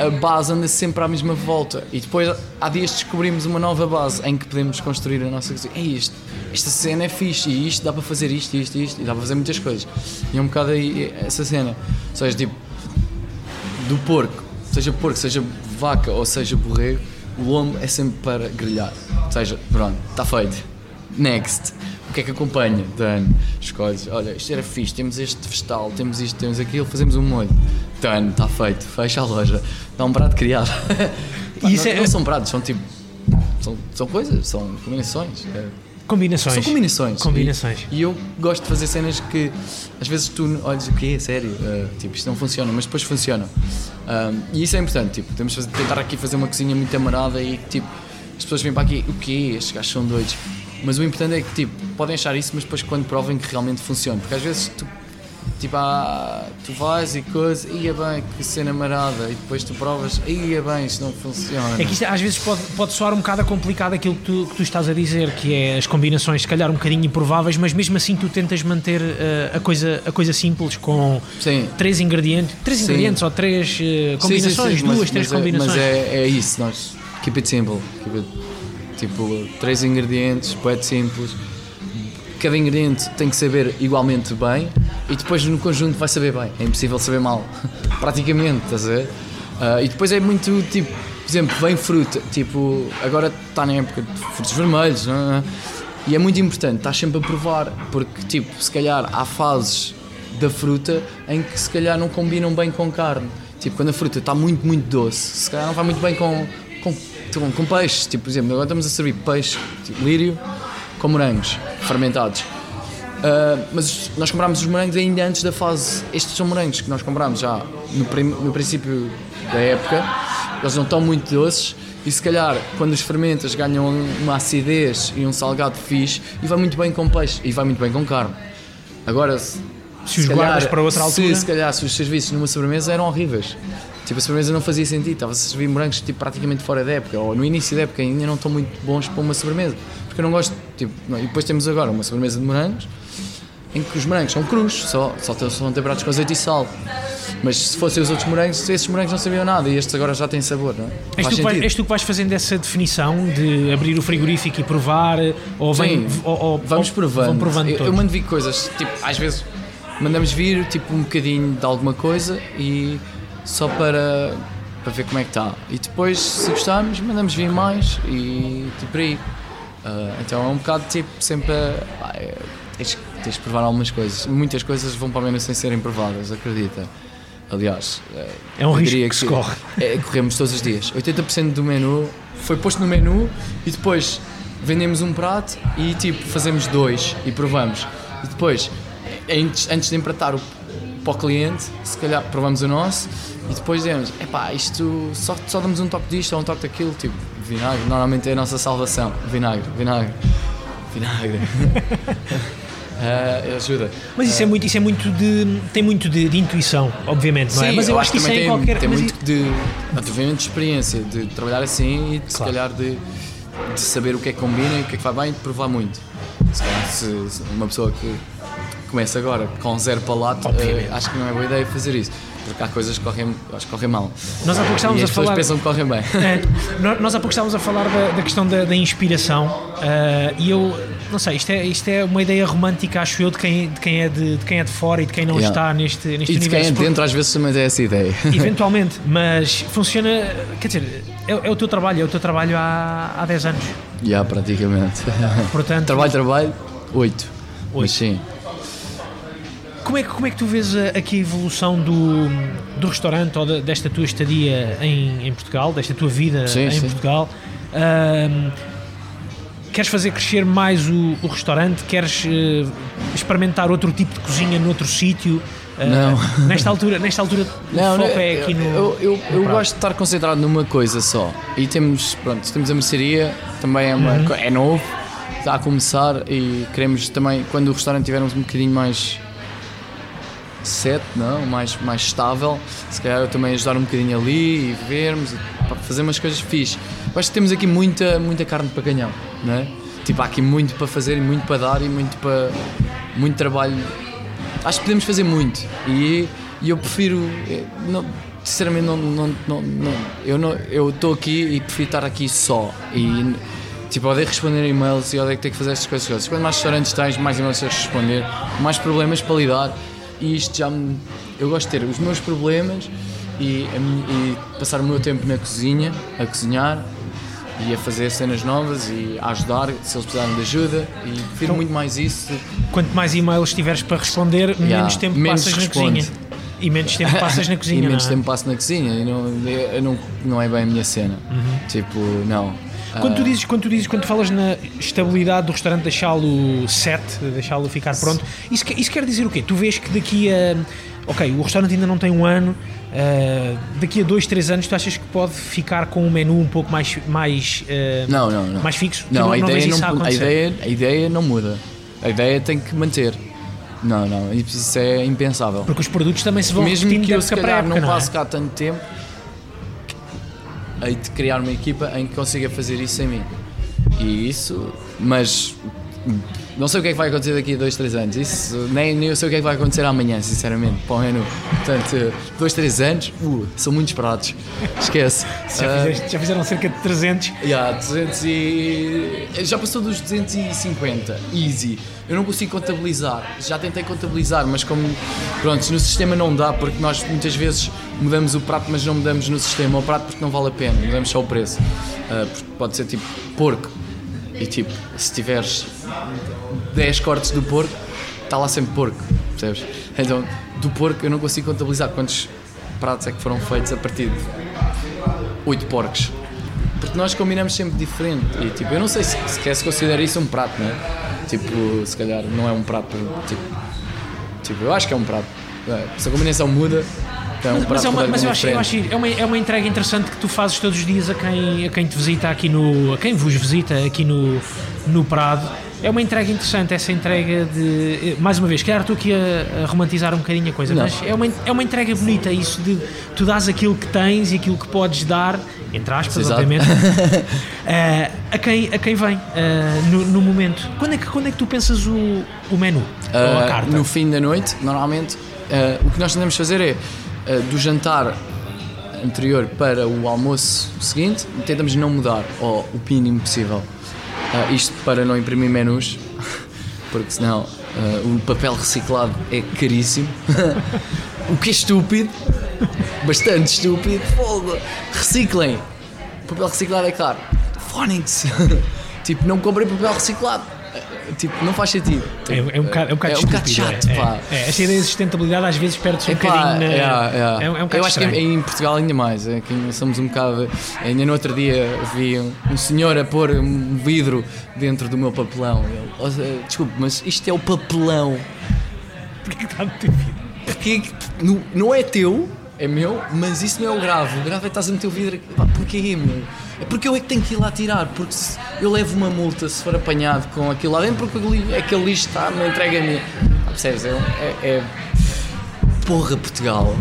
a base anda sempre à mesma volta. E depois, há dias, descobrimos uma nova base em que podemos construir a nossa cozinha. É isto, esta cena é fixe, e isto dá para fazer isto, isto, isto, e dá para fazer muitas coisas. E é um bocado aí essa cena. Ou seja, tipo, do porco, seja porco, seja vaca ou seja borrego, o lombo é sempre para grelhar. Ou seja, pronto, está feito. Next. O que é que acompanha? Dano. Escolhes, olha, isto era fixe, temos este vegetal, temos isto, temos aquilo, fazemos um molho. Dano, está feito, fecha a loja. Dá um prato criado. E isso não, é... não são pratos, são tipo. São, são coisas, são combinações. É. Combinações. São combinações. Combinações. E, e, eu gosto de fazer cenas que às vezes tu olhas o quê? Sério? Uh, tipo, isto não funciona, mas depois funciona. Um, e isso é importante, tipo, temos de tentar aqui fazer uma cozinha muito amarada e tipo, as pessoas vêm para aqui, o quê? Estes gajos são doidos. Mas o importante é que tipo, podem achar isso, mas depois quando provem que realmente funciona. Porque às vezes tu Tipo, ah, tu vais e coisa, ia bem, que cena marada, e depois tu provas, ia bem, isto não funciona. É que isto, às vezes pode, pode soar um bocado complicado aquilo que tu, que tu estás a dizer, que é as combinações, se calhar um bocadinho improváveis, mas mesmo assim tu tentas manter uh, a, coisa, a coisa simples com sim. três ingredientes, três sim. ingredientes ou três uh, combinações, sim, duas, mas, três mas combinações. É, mas é, é isso, nós keep it simple, keep it, tipo, três ingredientes, pode simples cada ingrediente tem que saber igualmente bem e depois no conjunto vai saber bem. É impossível saber mal, *laughs* praticamente, estás a ver? Uh, e depois é muito tipo, por exemplo, vem fruta, tipo, agora está na época de frutos vermelhos, é? E é muito importante, estás sempre a provar, porque tipo, se calhar há fases da fruta em que se calhar não combinam bem com carne. Tipo, quando a fruta está muito, muito doce, se calhar não vai muito bem com, com, com, com peixe. Tipo, por exemplo, agora estamos a servir peixe, tipo, lírio, com morangos fermentados. Uh, mas nós comprámos os morangos ainda antes da fase. Estes são morangos que nós comprámos já no, prim, no princípio da época. Eles não estão muito doces e se calhar quando os fermentas ganham uma acidez e um salgado fixe e vai muito bem com peixe e vai muito bem com carne. Agora, se, se os calhar, guardas para outra altura. Se, se calhar se os serviços numa sobremesa eram horríveis. Tipo, a sobremesa não fazia sentido, estava a servir morangos tipo, praticamente fora da época, ou no início da época ainda não estão muito bons para uma sobremesa. Porque eu não gosto, tipo, não. e depois temos agora uma sobremesa de morangos em que os morangos são crus, só, só são temperados com azeite e sal. Mas se fossem os outros morangos, esses morangos não sabiam nada e estes agora já têm sabor, não é? És tu, és tu, que vais fazendo essa definição de abrir o frigorífico e provar? Ou vem, Sim, ou, ou, vamos provando. Vão provando eu, eu, mando vir coisas, tipo, às vezes mandamos vir tipo um bocadinho de alguma coisa e só para, para ver como é que está. E depois, se gostarmos, mandamos vir mais e tipo aí. Uh, então é um bocado tipo sempre. Ah, é, tens, tens de provar algumas coisas. Muitas coisas vão para o menos sem serem provadas, acredita. Aliás, é um risco que, que se corre. É, corremos todos os dias. 80% do menu foi posto no menu e depois vendemos um prato e tipo fazemos dois e provamos. E depois, antes, antes de empratar o, para o cliente, se calhar provamos o nosso e depois dizemos, epá, isto só, só damos um toque disto ou um toque daquilo, tipo, vinagre, normalmente é a nossa salvação. Vinagre, vinagre, vinagre. *laughs* Uh, ajuda. Mas isso, uh, é muito, isso é muito de. tem muito de, de intuição, obviamente, não é? Sim, mas eu, eu acho que isso é tem, qualquer. Tem muito de. Obviamente de experiência, de trabalhar assim e de, claro. se calhar de, de, saber o que é que combina e o que é que vai bem e de provar muito. Se calhar se, se uma pessoa que começa agora com zero palato, uh, acho que não é boa ideia fazer isso porque há coisas que correm, acho que correm mal. Nós há pouco estávamos e as a falar. pensam que correm bem. É, nós há pouco estávamos a falar da, da questão da, da inspiração uh, e eu não sei, isto é, isto é uma ideia romântica, acho eu, de quem, de quem, é, de, de quem é de fora e de quem não yeah. está neste, neste e de universo. quem é dentro, às vezes também é essa ideia. Eventualmente, mas funciona, quer dizer, é, é, o teu trabalho, é o teu trabalho há, há 10 anos. Já, yeah, praticamente. Portanto, trabalho, trabalho, 8. 8. Mas sim. Como é, que, como é que tu vês aqui a evolução do, do restaurante ou de, desta tua estadia em, em Portugal, desta tua vida sim, em sim. Portugal? Um, queres fazer crescer mais o, o restaurante? Queres uh, experimentar outro tipo de cozinha noutro sítio? Uh, não. *laughs* Nesta altura, nesta altura não, o foco não, é aqui no. Eu, eu, eu gosto de estar concentrado numa coisa só. E temos, pronto, temos a mercearia, também é, uma, uhum. é novo, está a começar e queremos também, quando o restaurante tivermos um bocadinho mais set, não? Mais, mais estável, se calhar eu também ajudar um bocadinho ali e vermos, para fazer umas coisas fixe. Eu acho que temos aqui muita, muita carne para canhão, não é? Tipo, há aqui muito para fazer e muito para dar e muito para. muito trabalho. Acho que podemos fazer muito e, e eu prefiro. Eh, não, sinceramente, não, não, não, não, eu não eu estou aqui e prefiro estar aqui só. E, Tipo, odeio responder e-mails e odeio ter que fazer estas coisas. Quanto mais restaurantes tens, mais e-mails tens de responder, mais problemas para lidar e isto já me. Eu gosto de ter os meus problemas e, e passar o meu tempo na cozinha, a cozinhar e a fazer cenas novas e a ajudar se eles precisarem de ajuda e prefiro então, muito mais isso. Quanto mais e-mails tiveres para responder, yeah, menos tempo menos passas responde. na cozinha. E menos tempo passas na *laughs* cozinha. e menos é? tempo passo na cozinha e não, eu não, não é bem a minha cena. Uhum. Tipo, não. Quando tu, dizes, quando tu dizes, quando tu falas na estabilidade do restaurante, deixá-lo set, deixá-lo ficar pronto, isso, isso quer dizer o quê? Tu vês que daqui a. Ok, o restaurante ainda não tem um ano, uh, daqui a dois, três anos tu achas que pode ficar com um menu um pouco mais, mais, uh, não, não, não. mais fixo? Não, não, a, ideia não, a, ideia, a ideia não muda. A ideia tem que manter. Não, não, isso é impensável. Porque os produtos também se vão Mesmo que eu se calhar não, não passe é? cá tanto tempo, hei de criar uma equipa em que consiga fazer isso sem mim. E isso, mas não sei o que é que vai acontecer daqui a dois, três anos. Isso nem, nem eu sei o que é que vai acontecer amanhã, sinceramente, para o menu. Portanto, dois, três anos, uh, são muitos pratos. Esquece. já, fizeste, uh, já, fizeram cerca de 300? Já, yeah, 200 e. Já passou dos 250, easy. Eu não consigo contabilizar. Já tentei contabilizar, mas como. Pronto, no sistema não dá, porque nós muitas vezes mudamos o prato, mas não mudamos no sistema o prato porque não vale a pena, mudamos só o preço. Uh, pode ser tipo porco. E tipo, se tiveres 10 cortes do porco, está lá sempre porco, percebes? Então, do porco eu não consigo contabilizar quantos pratos é que foram feitos a partir de 8 porcos. Porque nós combinamos sempre diferente. E tipo, eu não sei se, se quer se considera isso um prato, não é? Tipo, se calhar não é um prato. Tipo, tipo eu acho que é um prato. É, se a combinação muda, é um Mas, prato é uma, mas eu acho, eu acho é uma, é uma entrega interessante que tu fazes todos os dias a quem, a quem te visita aqui no. a quem vos visita aqui no, no Prado. É uma entrega interessante, essa entrega de. Mais uma vez, calhar estou aqui a, a romantizar um bocadinho a coisa, Não. mas é uma, é uma entrega bonita, isso de tu dás aquilo que tens e aquilo que podes dar, entre aspas, Exato. obviamente, *laughs* eh, a, quem, a quem vem eh, no, no momento. Quando é, que, quando é que tu pensas o, o menu? ou a carta? no fim da noite, normalmente, o que nós tentamos fazer é do jantar anterior para o almoço seguinte, tentamos não mudar ou o mínimo possível. Ah, isto para não imprimir menus, porque senão ah, o papel reciclado é caríssimo. *laughs* o que é estúpido, bastante estúpido. Fogo. Reciclem. Papel reciclado é caro. Phonics. *laughs* tipo, não comprem papel reciclado. Tipo, não faz sentido. É, é um bocado, é um bocado, É um bocado estúpido, chato, é, pá. É, é, esta ideia de sustentabilidade às vezes perde-se um Epá, bocadinho na, é, é. é, um- é bocado Eu acho que estranho. em Portugal ainda mais. É que ainda somos um bocado. Ainda no outro dia vi um, um senhor a pôr um vidro dentro do meu papelão. Ele, "Oh, desculpe, mas isto é o papelão. Porque está no teu vidro. Porque é que não é teu, é meu, mas isso não é o grave. O grave é que estás a meter o vidro aqui. Pá, porquê, meu? É porque eu é que tenho que ir lá tirar. Porque se eu levo uma multa se for apanhado com aquilo lá dentro, porque aquele- lixo está, me entrega a mim. Ah, percebes? É, é, é. Porra, Portugal.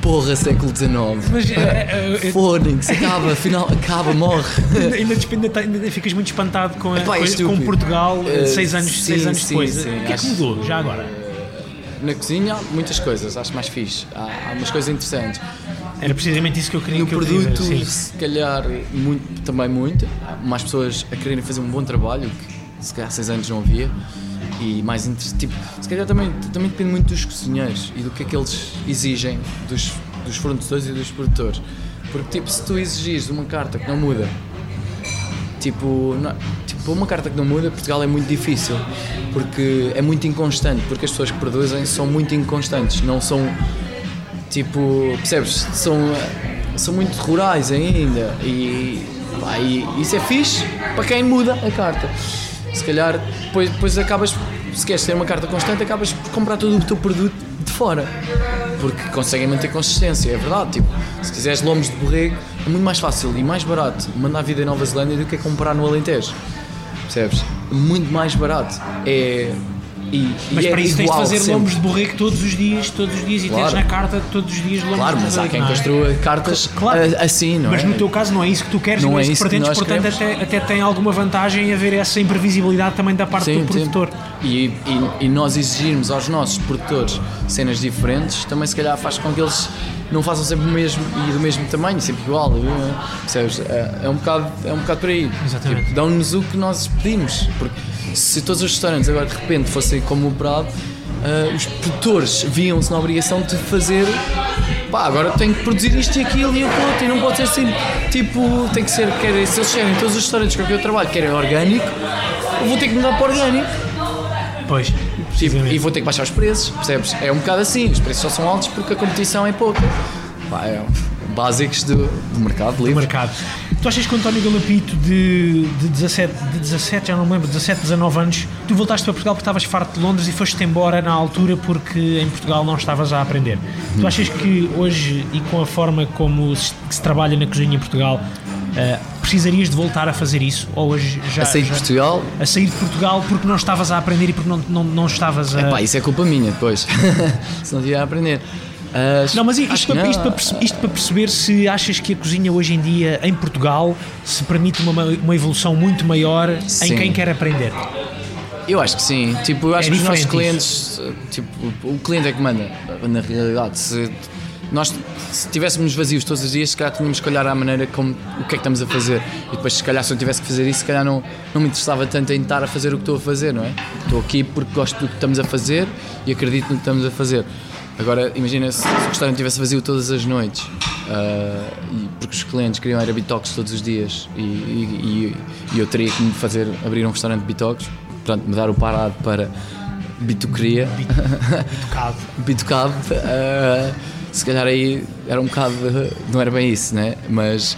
Porra, século XIX. Mas é, Fónix, acaba, afinal, acaba, morre. ainda, ainda, ainda, te- ainda ficas muito espantado com, a, Epá, é com, com Portugal Eh, seis anos, sim, seis anos sim, depois. sim, o que é que mudou já agora? Na cozinha, há muitas coisas, acho mais fixe. Há, há umas coisas interessantes. Era precisamente isso que eu queria No que eu queria produto, sim. se calhar, muito, também muito. Há mais pessoas a quererem fazer um bom trabalho, que se calhar há seis anos não havia. E mais tipo, se calhar também, também depende muito dos cozinheiros e do que é que eles exigem dos, dos fornecedores e dos produtores. Porque, tipo, se tu exigires uma carta que não muda, tipo, não- tipo, uma carta que não muda, Portugal é muito difícil. Porque é muito inconstante, porque as pessoas que produzem são muito inconstantes, não são tipo, percebes? São, são muito rurais ainda e, pá, e isso é fixe para quem muda a carta. Se calhar depois, depois acabas, se queres ter uma carta constante, acabas por comprar todo o teu produto de fora. Porque conseguem manter consistência, é verdade. Tipo, se quiseres lombos de borrego, é muito mais fácil e mais barato mandar vida em Nova Zelândia do que comprar no Alentejo. Percebes? Muito mais barato. É. E, Mas e para é isso tens de fazer sempre. lombos de borrego todos os dias, todos os dias e Claro. teres na carta todos os dias lombos Claro, de mas há quem é? construa cartas Claro. assim, não Mas é? no teu caso não é isso que tu queres, Não não é é isso que pretendes, portanto queremos. até, até tem alguma vantagem haver essa imprevisibilidade também da parte do produtor. E, e, e nós exigirmos aos nossos produtores cenas diferentes também se calhar faz com que eles não façam sempre o mesmo e do mesmo tamanho, sempre igual. eh, Percebes? É, é um bocado, é um bocado por aí. Exatamente. Tipo, Dão-nos o que nós pedimos. Porque se todos os restaurantes agora de repente fossem como o Prado, eh, os produtores viam-se na obrigação de fazer. Pá, agora tenho que produzir isto e aquilo e aquilo outro, e não pode ser assim. Tipo, tem que ser. Quer, se eles querem todos os restaurantes com que eu trabalho querem orgânico, eu vou ter que mudar para orgânico. Pois, precisamente. e vou ter que baixar os preços, percebes? É um bocado assim, os preços só são altos porque a competição é pouca. Pá, é básicos do, do mercado do livre. mercado. Tu achas que o António Galapito de, de, 17, de 17, já não me lembro, 17, 19 anos, tu voltaste para Portugal porque estavas farto de Londres e foste embora na altura porque em Portugal não estavas a aprender. Hum. Tu achas que hoje e com a forma como se, se trabalha na cozinha em Portugal, eh, precisarias de voltar a fazer isso? Ou hoje já. A sair de já- Portugal, a sair de Portugal porque não estavas a aprender e porque não, não, não estavas a. pá, isso é culpa minha depois. *laughs* se não tiver a aprender. Ah, Não, mas isto que para, isto, para isto para perceber se achas que a cozinha hoje em dia em Portugal se permite uma, uma evolução muito maior em Sim. quem quer aprender. Eu acho que sim. Tipo, eu acho É que os nossos clientes, tipo, o cliente é que manda, na realidade. Se nós se estivéssemos vazios todos os dias, se calhar tínhamos que olhar à maneira como o que é que estamos a fazer. E depois, se calhar, se eu tivesse que fazer isso, se calhar não, não me interessava tanto em estar a fazer o que estou a fazer, não é? Estou aqui porque gosto do que estamos a fazer e acredito no que estamos a fazer. Agora, imagina se, se o restaurante estivesse vazio todas as noites, e- porque os clientes queriam era bitoques todos os dias e, e- e- eu teria que me fazer abrir um restaurante de bitoques, portanto, mudar o parado para bitoqueria, Tocado. *laughs* bitocado, ah, se calhar aí era um bocado, não era bem isso, né? Mas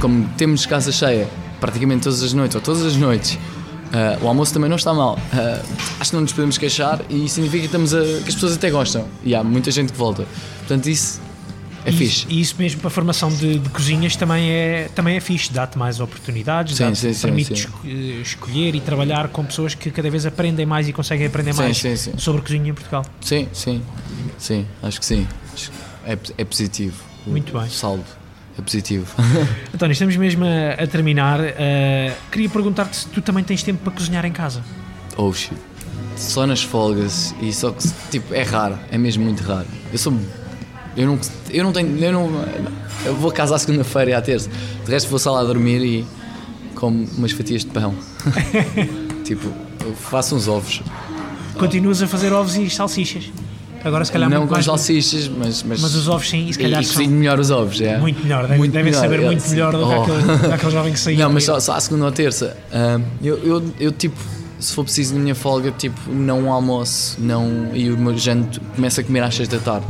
como temos casa cheia praticamente todas as noites, ou todas as noites, Uh, o almoço também não está mal. Uh, acho que não nos podemos queixar e significa que, estamos a, que as pessoas até gostam. E há muita gente que volta. Portanto, isso é e fixe. Isso, e isso mesmo para a formação de, de cozinhas também é, também é fixe. Dá-te mais oportunidades, sim, sim, sim, permite sim. esco- escolher e trabalhar com pessoas que cada vez aprendem mais e conseguem aprender Sim, mais sim, sim. sobre cozinha em Portugal. Sim, sim, sim, acho que sim. É, é positivo. Muito bem. Saldo é positivo. *laughs* *laughs* António, estamos mesmo a, a terminar. Uh, queria perguntar-te se tu também tens tempo para cozinhar em casa. oh shit. Só nas folgas e só que tipo, é raro, é mesmo muito raro. Eu sou. Eu não, eu não tenho. Eu, não, eu vou a casa à segunda-feira e à terça. De resto vou só lá dormir e como umas fatias de pão. *laughs* tipo, faço uns ovos. Continuas a fazer ovos e salsichas. Agora, se calhar, não com mais. salsichas, mas. Mas, Mas os ovos, sim, e se calhar e são melhor os ovos, é. muito melhor. Devem, Muito devem melhor, saber é, muito melhor do que Oh. aquele, jovem que saiu. Não, mas só, só à segunda ou terça. Ah, eu, eu, eu, tipo, se for preciso na minha folga, tipo, não almoço, não. E o meu janto começa a comer às seis da tarde.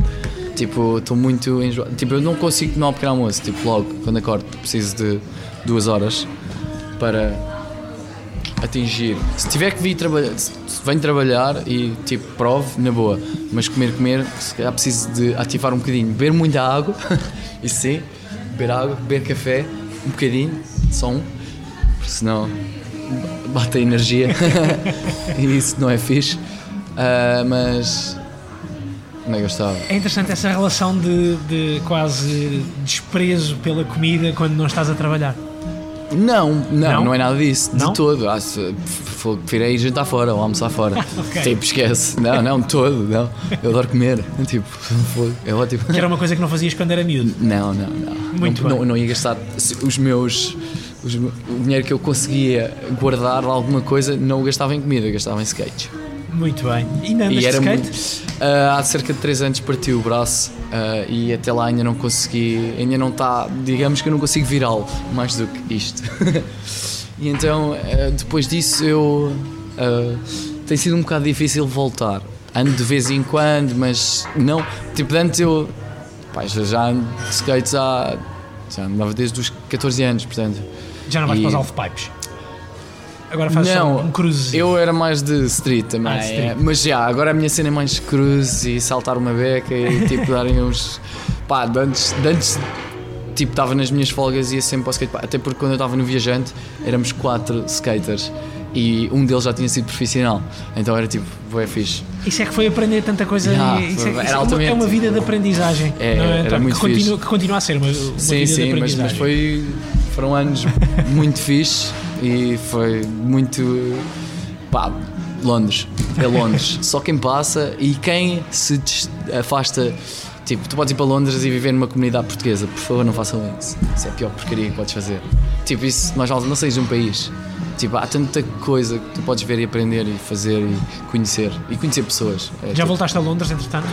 Tipo, estou muito enjoado. Tipo, eu não consigo tomar um pequeno almoço, tipo, logo, quando acordo, preciso de duas horas para atingir. Se tiver que vir trabalhar, venho trabalhar e tipo, provo, na boa. Mas comer, comer, se calhar preciso de ativar um bocadinho. Beber muita água, *laughs* isso sim. Beber água, beber café, um bocadinho, só um. Porque senão bate a energia *laughs* e isso não é fixe. Ah, mas. Não é. É interessante essa relação de, de quase desprezo pela comida quando não estás a trabalhar. Não, não, Não? não, é nada disso, Não? de todo. Ah, Prefiro é ir jantar fora ou almoçar fora. *laughs* Ok. Tipo, esquece. Não, não, de todo, não. Eu adoro comer. *laughs* Tipo, é ótimo. Que era uma coisa que não fazias quando era miúdo. Não, não, não. Muito não, bem. não, não ia gastar os meus. os- o dinheiro que eu conseguia guardar alguma coisa, não o gastava em comida, gastava em skate. Muito bem. E ainda andas E era skate? muito. Ah, há cerca de 3 anos parti o braço ah, e até lá ainda não consegui, ainda não está, digamos que eu não consigo virá-lo mais do que isto. *laughs* e então, ah, depois disso, eu. tem sido um bocado difícil voltar. Ando de vez em quando, mas não. Tipo, de antes eu. Pá, já, já ando de skates há. Já andava desde os 14 anos, portanto. Já não vais E- para os half-pipes. Agora só Não, um cruze. Eu era mais de street também, Ah, street. é, mas já, agora a minha cena é mais cruz e saltar uma beca e tipo darem uns. pá, de antes, de antes tipo estava nas minhas folgas e ia sempre para o skate, até porque quando eu estava no Viajante éramos quatro skaters e um deles já tinha sido profissional, então era tipo, boé fixe. Isso é que foi aprender tanta coisa. E- isso é, era isso é uma, é uma vida de aprendizagem. É, não é, era António? muito que, continua, que continua a ser uma, uma sim, vida de sim, mas, aprendizagem. mas foi, foram anos muito fixe e foi muito. pá, Londres. É Londres. Só quem passa e quem se afasta. Tipo, tu podes ir para Londres e viver numa comunidade portuguesa. Por favor, não façam isso. Isso é a pior porcaria que podes fazer. Tipo, isso, mais vale não saís de um país. Tipo, há tanta coisa que tu podes ver e aprender e fazer e conhecer. E conhecer pessoas. É, Já tipo, voltaste a Londres, entretanto?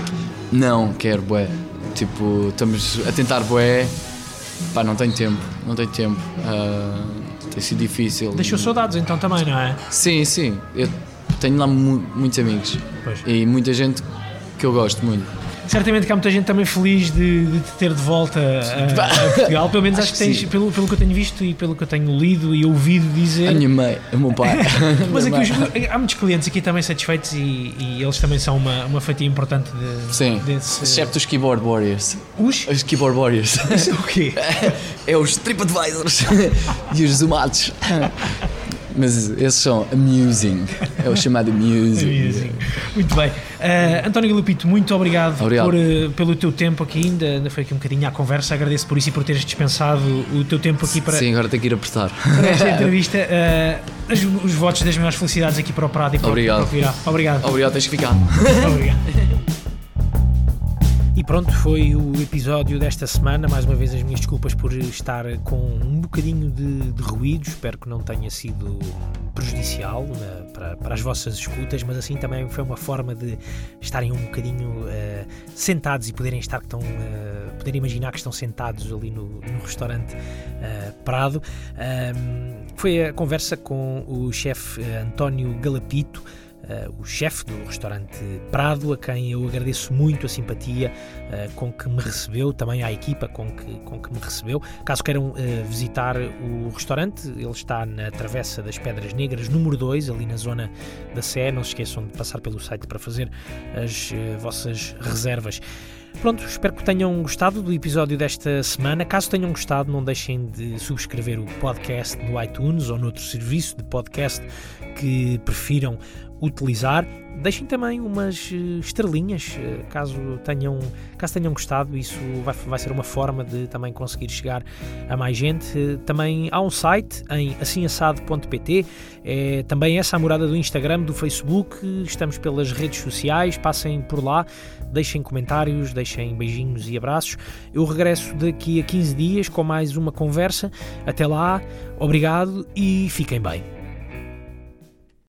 não, quero bué. Tipo, estamos a tentar bué. Pá, não tenho tempo, não tenho tempo. Ah, tem sido difícil. Deixou saudades então também, não é? Sim, sim. Eu tenho lá mu- muitos amigos Pois. e muita gente que eu gosto muito. Certamente que há muita gente também feliz de, de te ter de volta a, a Portugal. Pelo menos acho, Acho que que tens, pelo, pelo que eu tenho visto e pelo que eu tenho lido e ouvido dizer. A minha mãe, o meu pai. *laughs* Mas aqui os- há muitos clientes aqui também satisfeitos e, e eles também são uma, uma fatia importante de, Sim, desse. excepto os keyboard warriors. Os? Os keyboard warriors. Isso é o quê? *laughs* é os TripAdvisors *laughs* e os zoomados. Mas esses são amusing. É o chamado amusing. Amazing. Muito bem. Uh, António Galupito, muito obrigado, Obrigado. Por, uh, pelo teu tempo aqui. Ainda, ainda foi aqui um bocadinho à conversa. Agradeço por isso e por teres dispensado o teu tempo aqui para, Sim, agora tenho que ir apertar. para esta entrevista. Uh, as- os votos das maiores felicidades aqui para o Prado e para, o- Obrigado. para o que virá. Obrigado. Obrigado, tens que ficar. *laughs* Obrigado. E pronto, foi o episódio desta semana. Mais uma vez, as minhas desculpas por estar com um bocadinho de, de ruído. Espero que não tenha sido prejudicial né, para, para as vossas escutas, mas assim também foi uma forma de estarem um bocadinho eh, sentados e poderem estar que eh, poderem imaginar que estão sentados ali no, no restaurante eh, Prado. Ahm, foi a conversa com o chefe eh, António Galapito. Uh, o chefe do restaurante Prado, a quem eu agradeço muito a simpatia uh, com que me recebeu, também à equipa com que, com que me recebeu. Caso queiram uh, visitar o restaurante, ele está na Travessa das Pedras Negras, número 2, ali na zona da Sé. Não se esqueçam de passar pelo site para fazer as vossas reservas. Pronto, espero que tenham gostado do episódio desta semana. Caso tenham gostado, não deixem de subscrever o podcast no iTunes ou noutro serviço de podcast que prefiram utilizar. Deixem também umas eh, estrelinhas, eh, caso tenham, caso tenham gostado, isso vai, vai ser uma forma de também conseguir chegar a mais gente. Também há um site em assinassado.pt, é também essa a morada do Instagram, do Facebook, estamos pelas redes sociais, passem por lá, deixem comentários, deixem beijinhos e abraços. Eu regresso daqui a 15 dias com mais uma conversa. Até lá, obrigado e fiquem bem.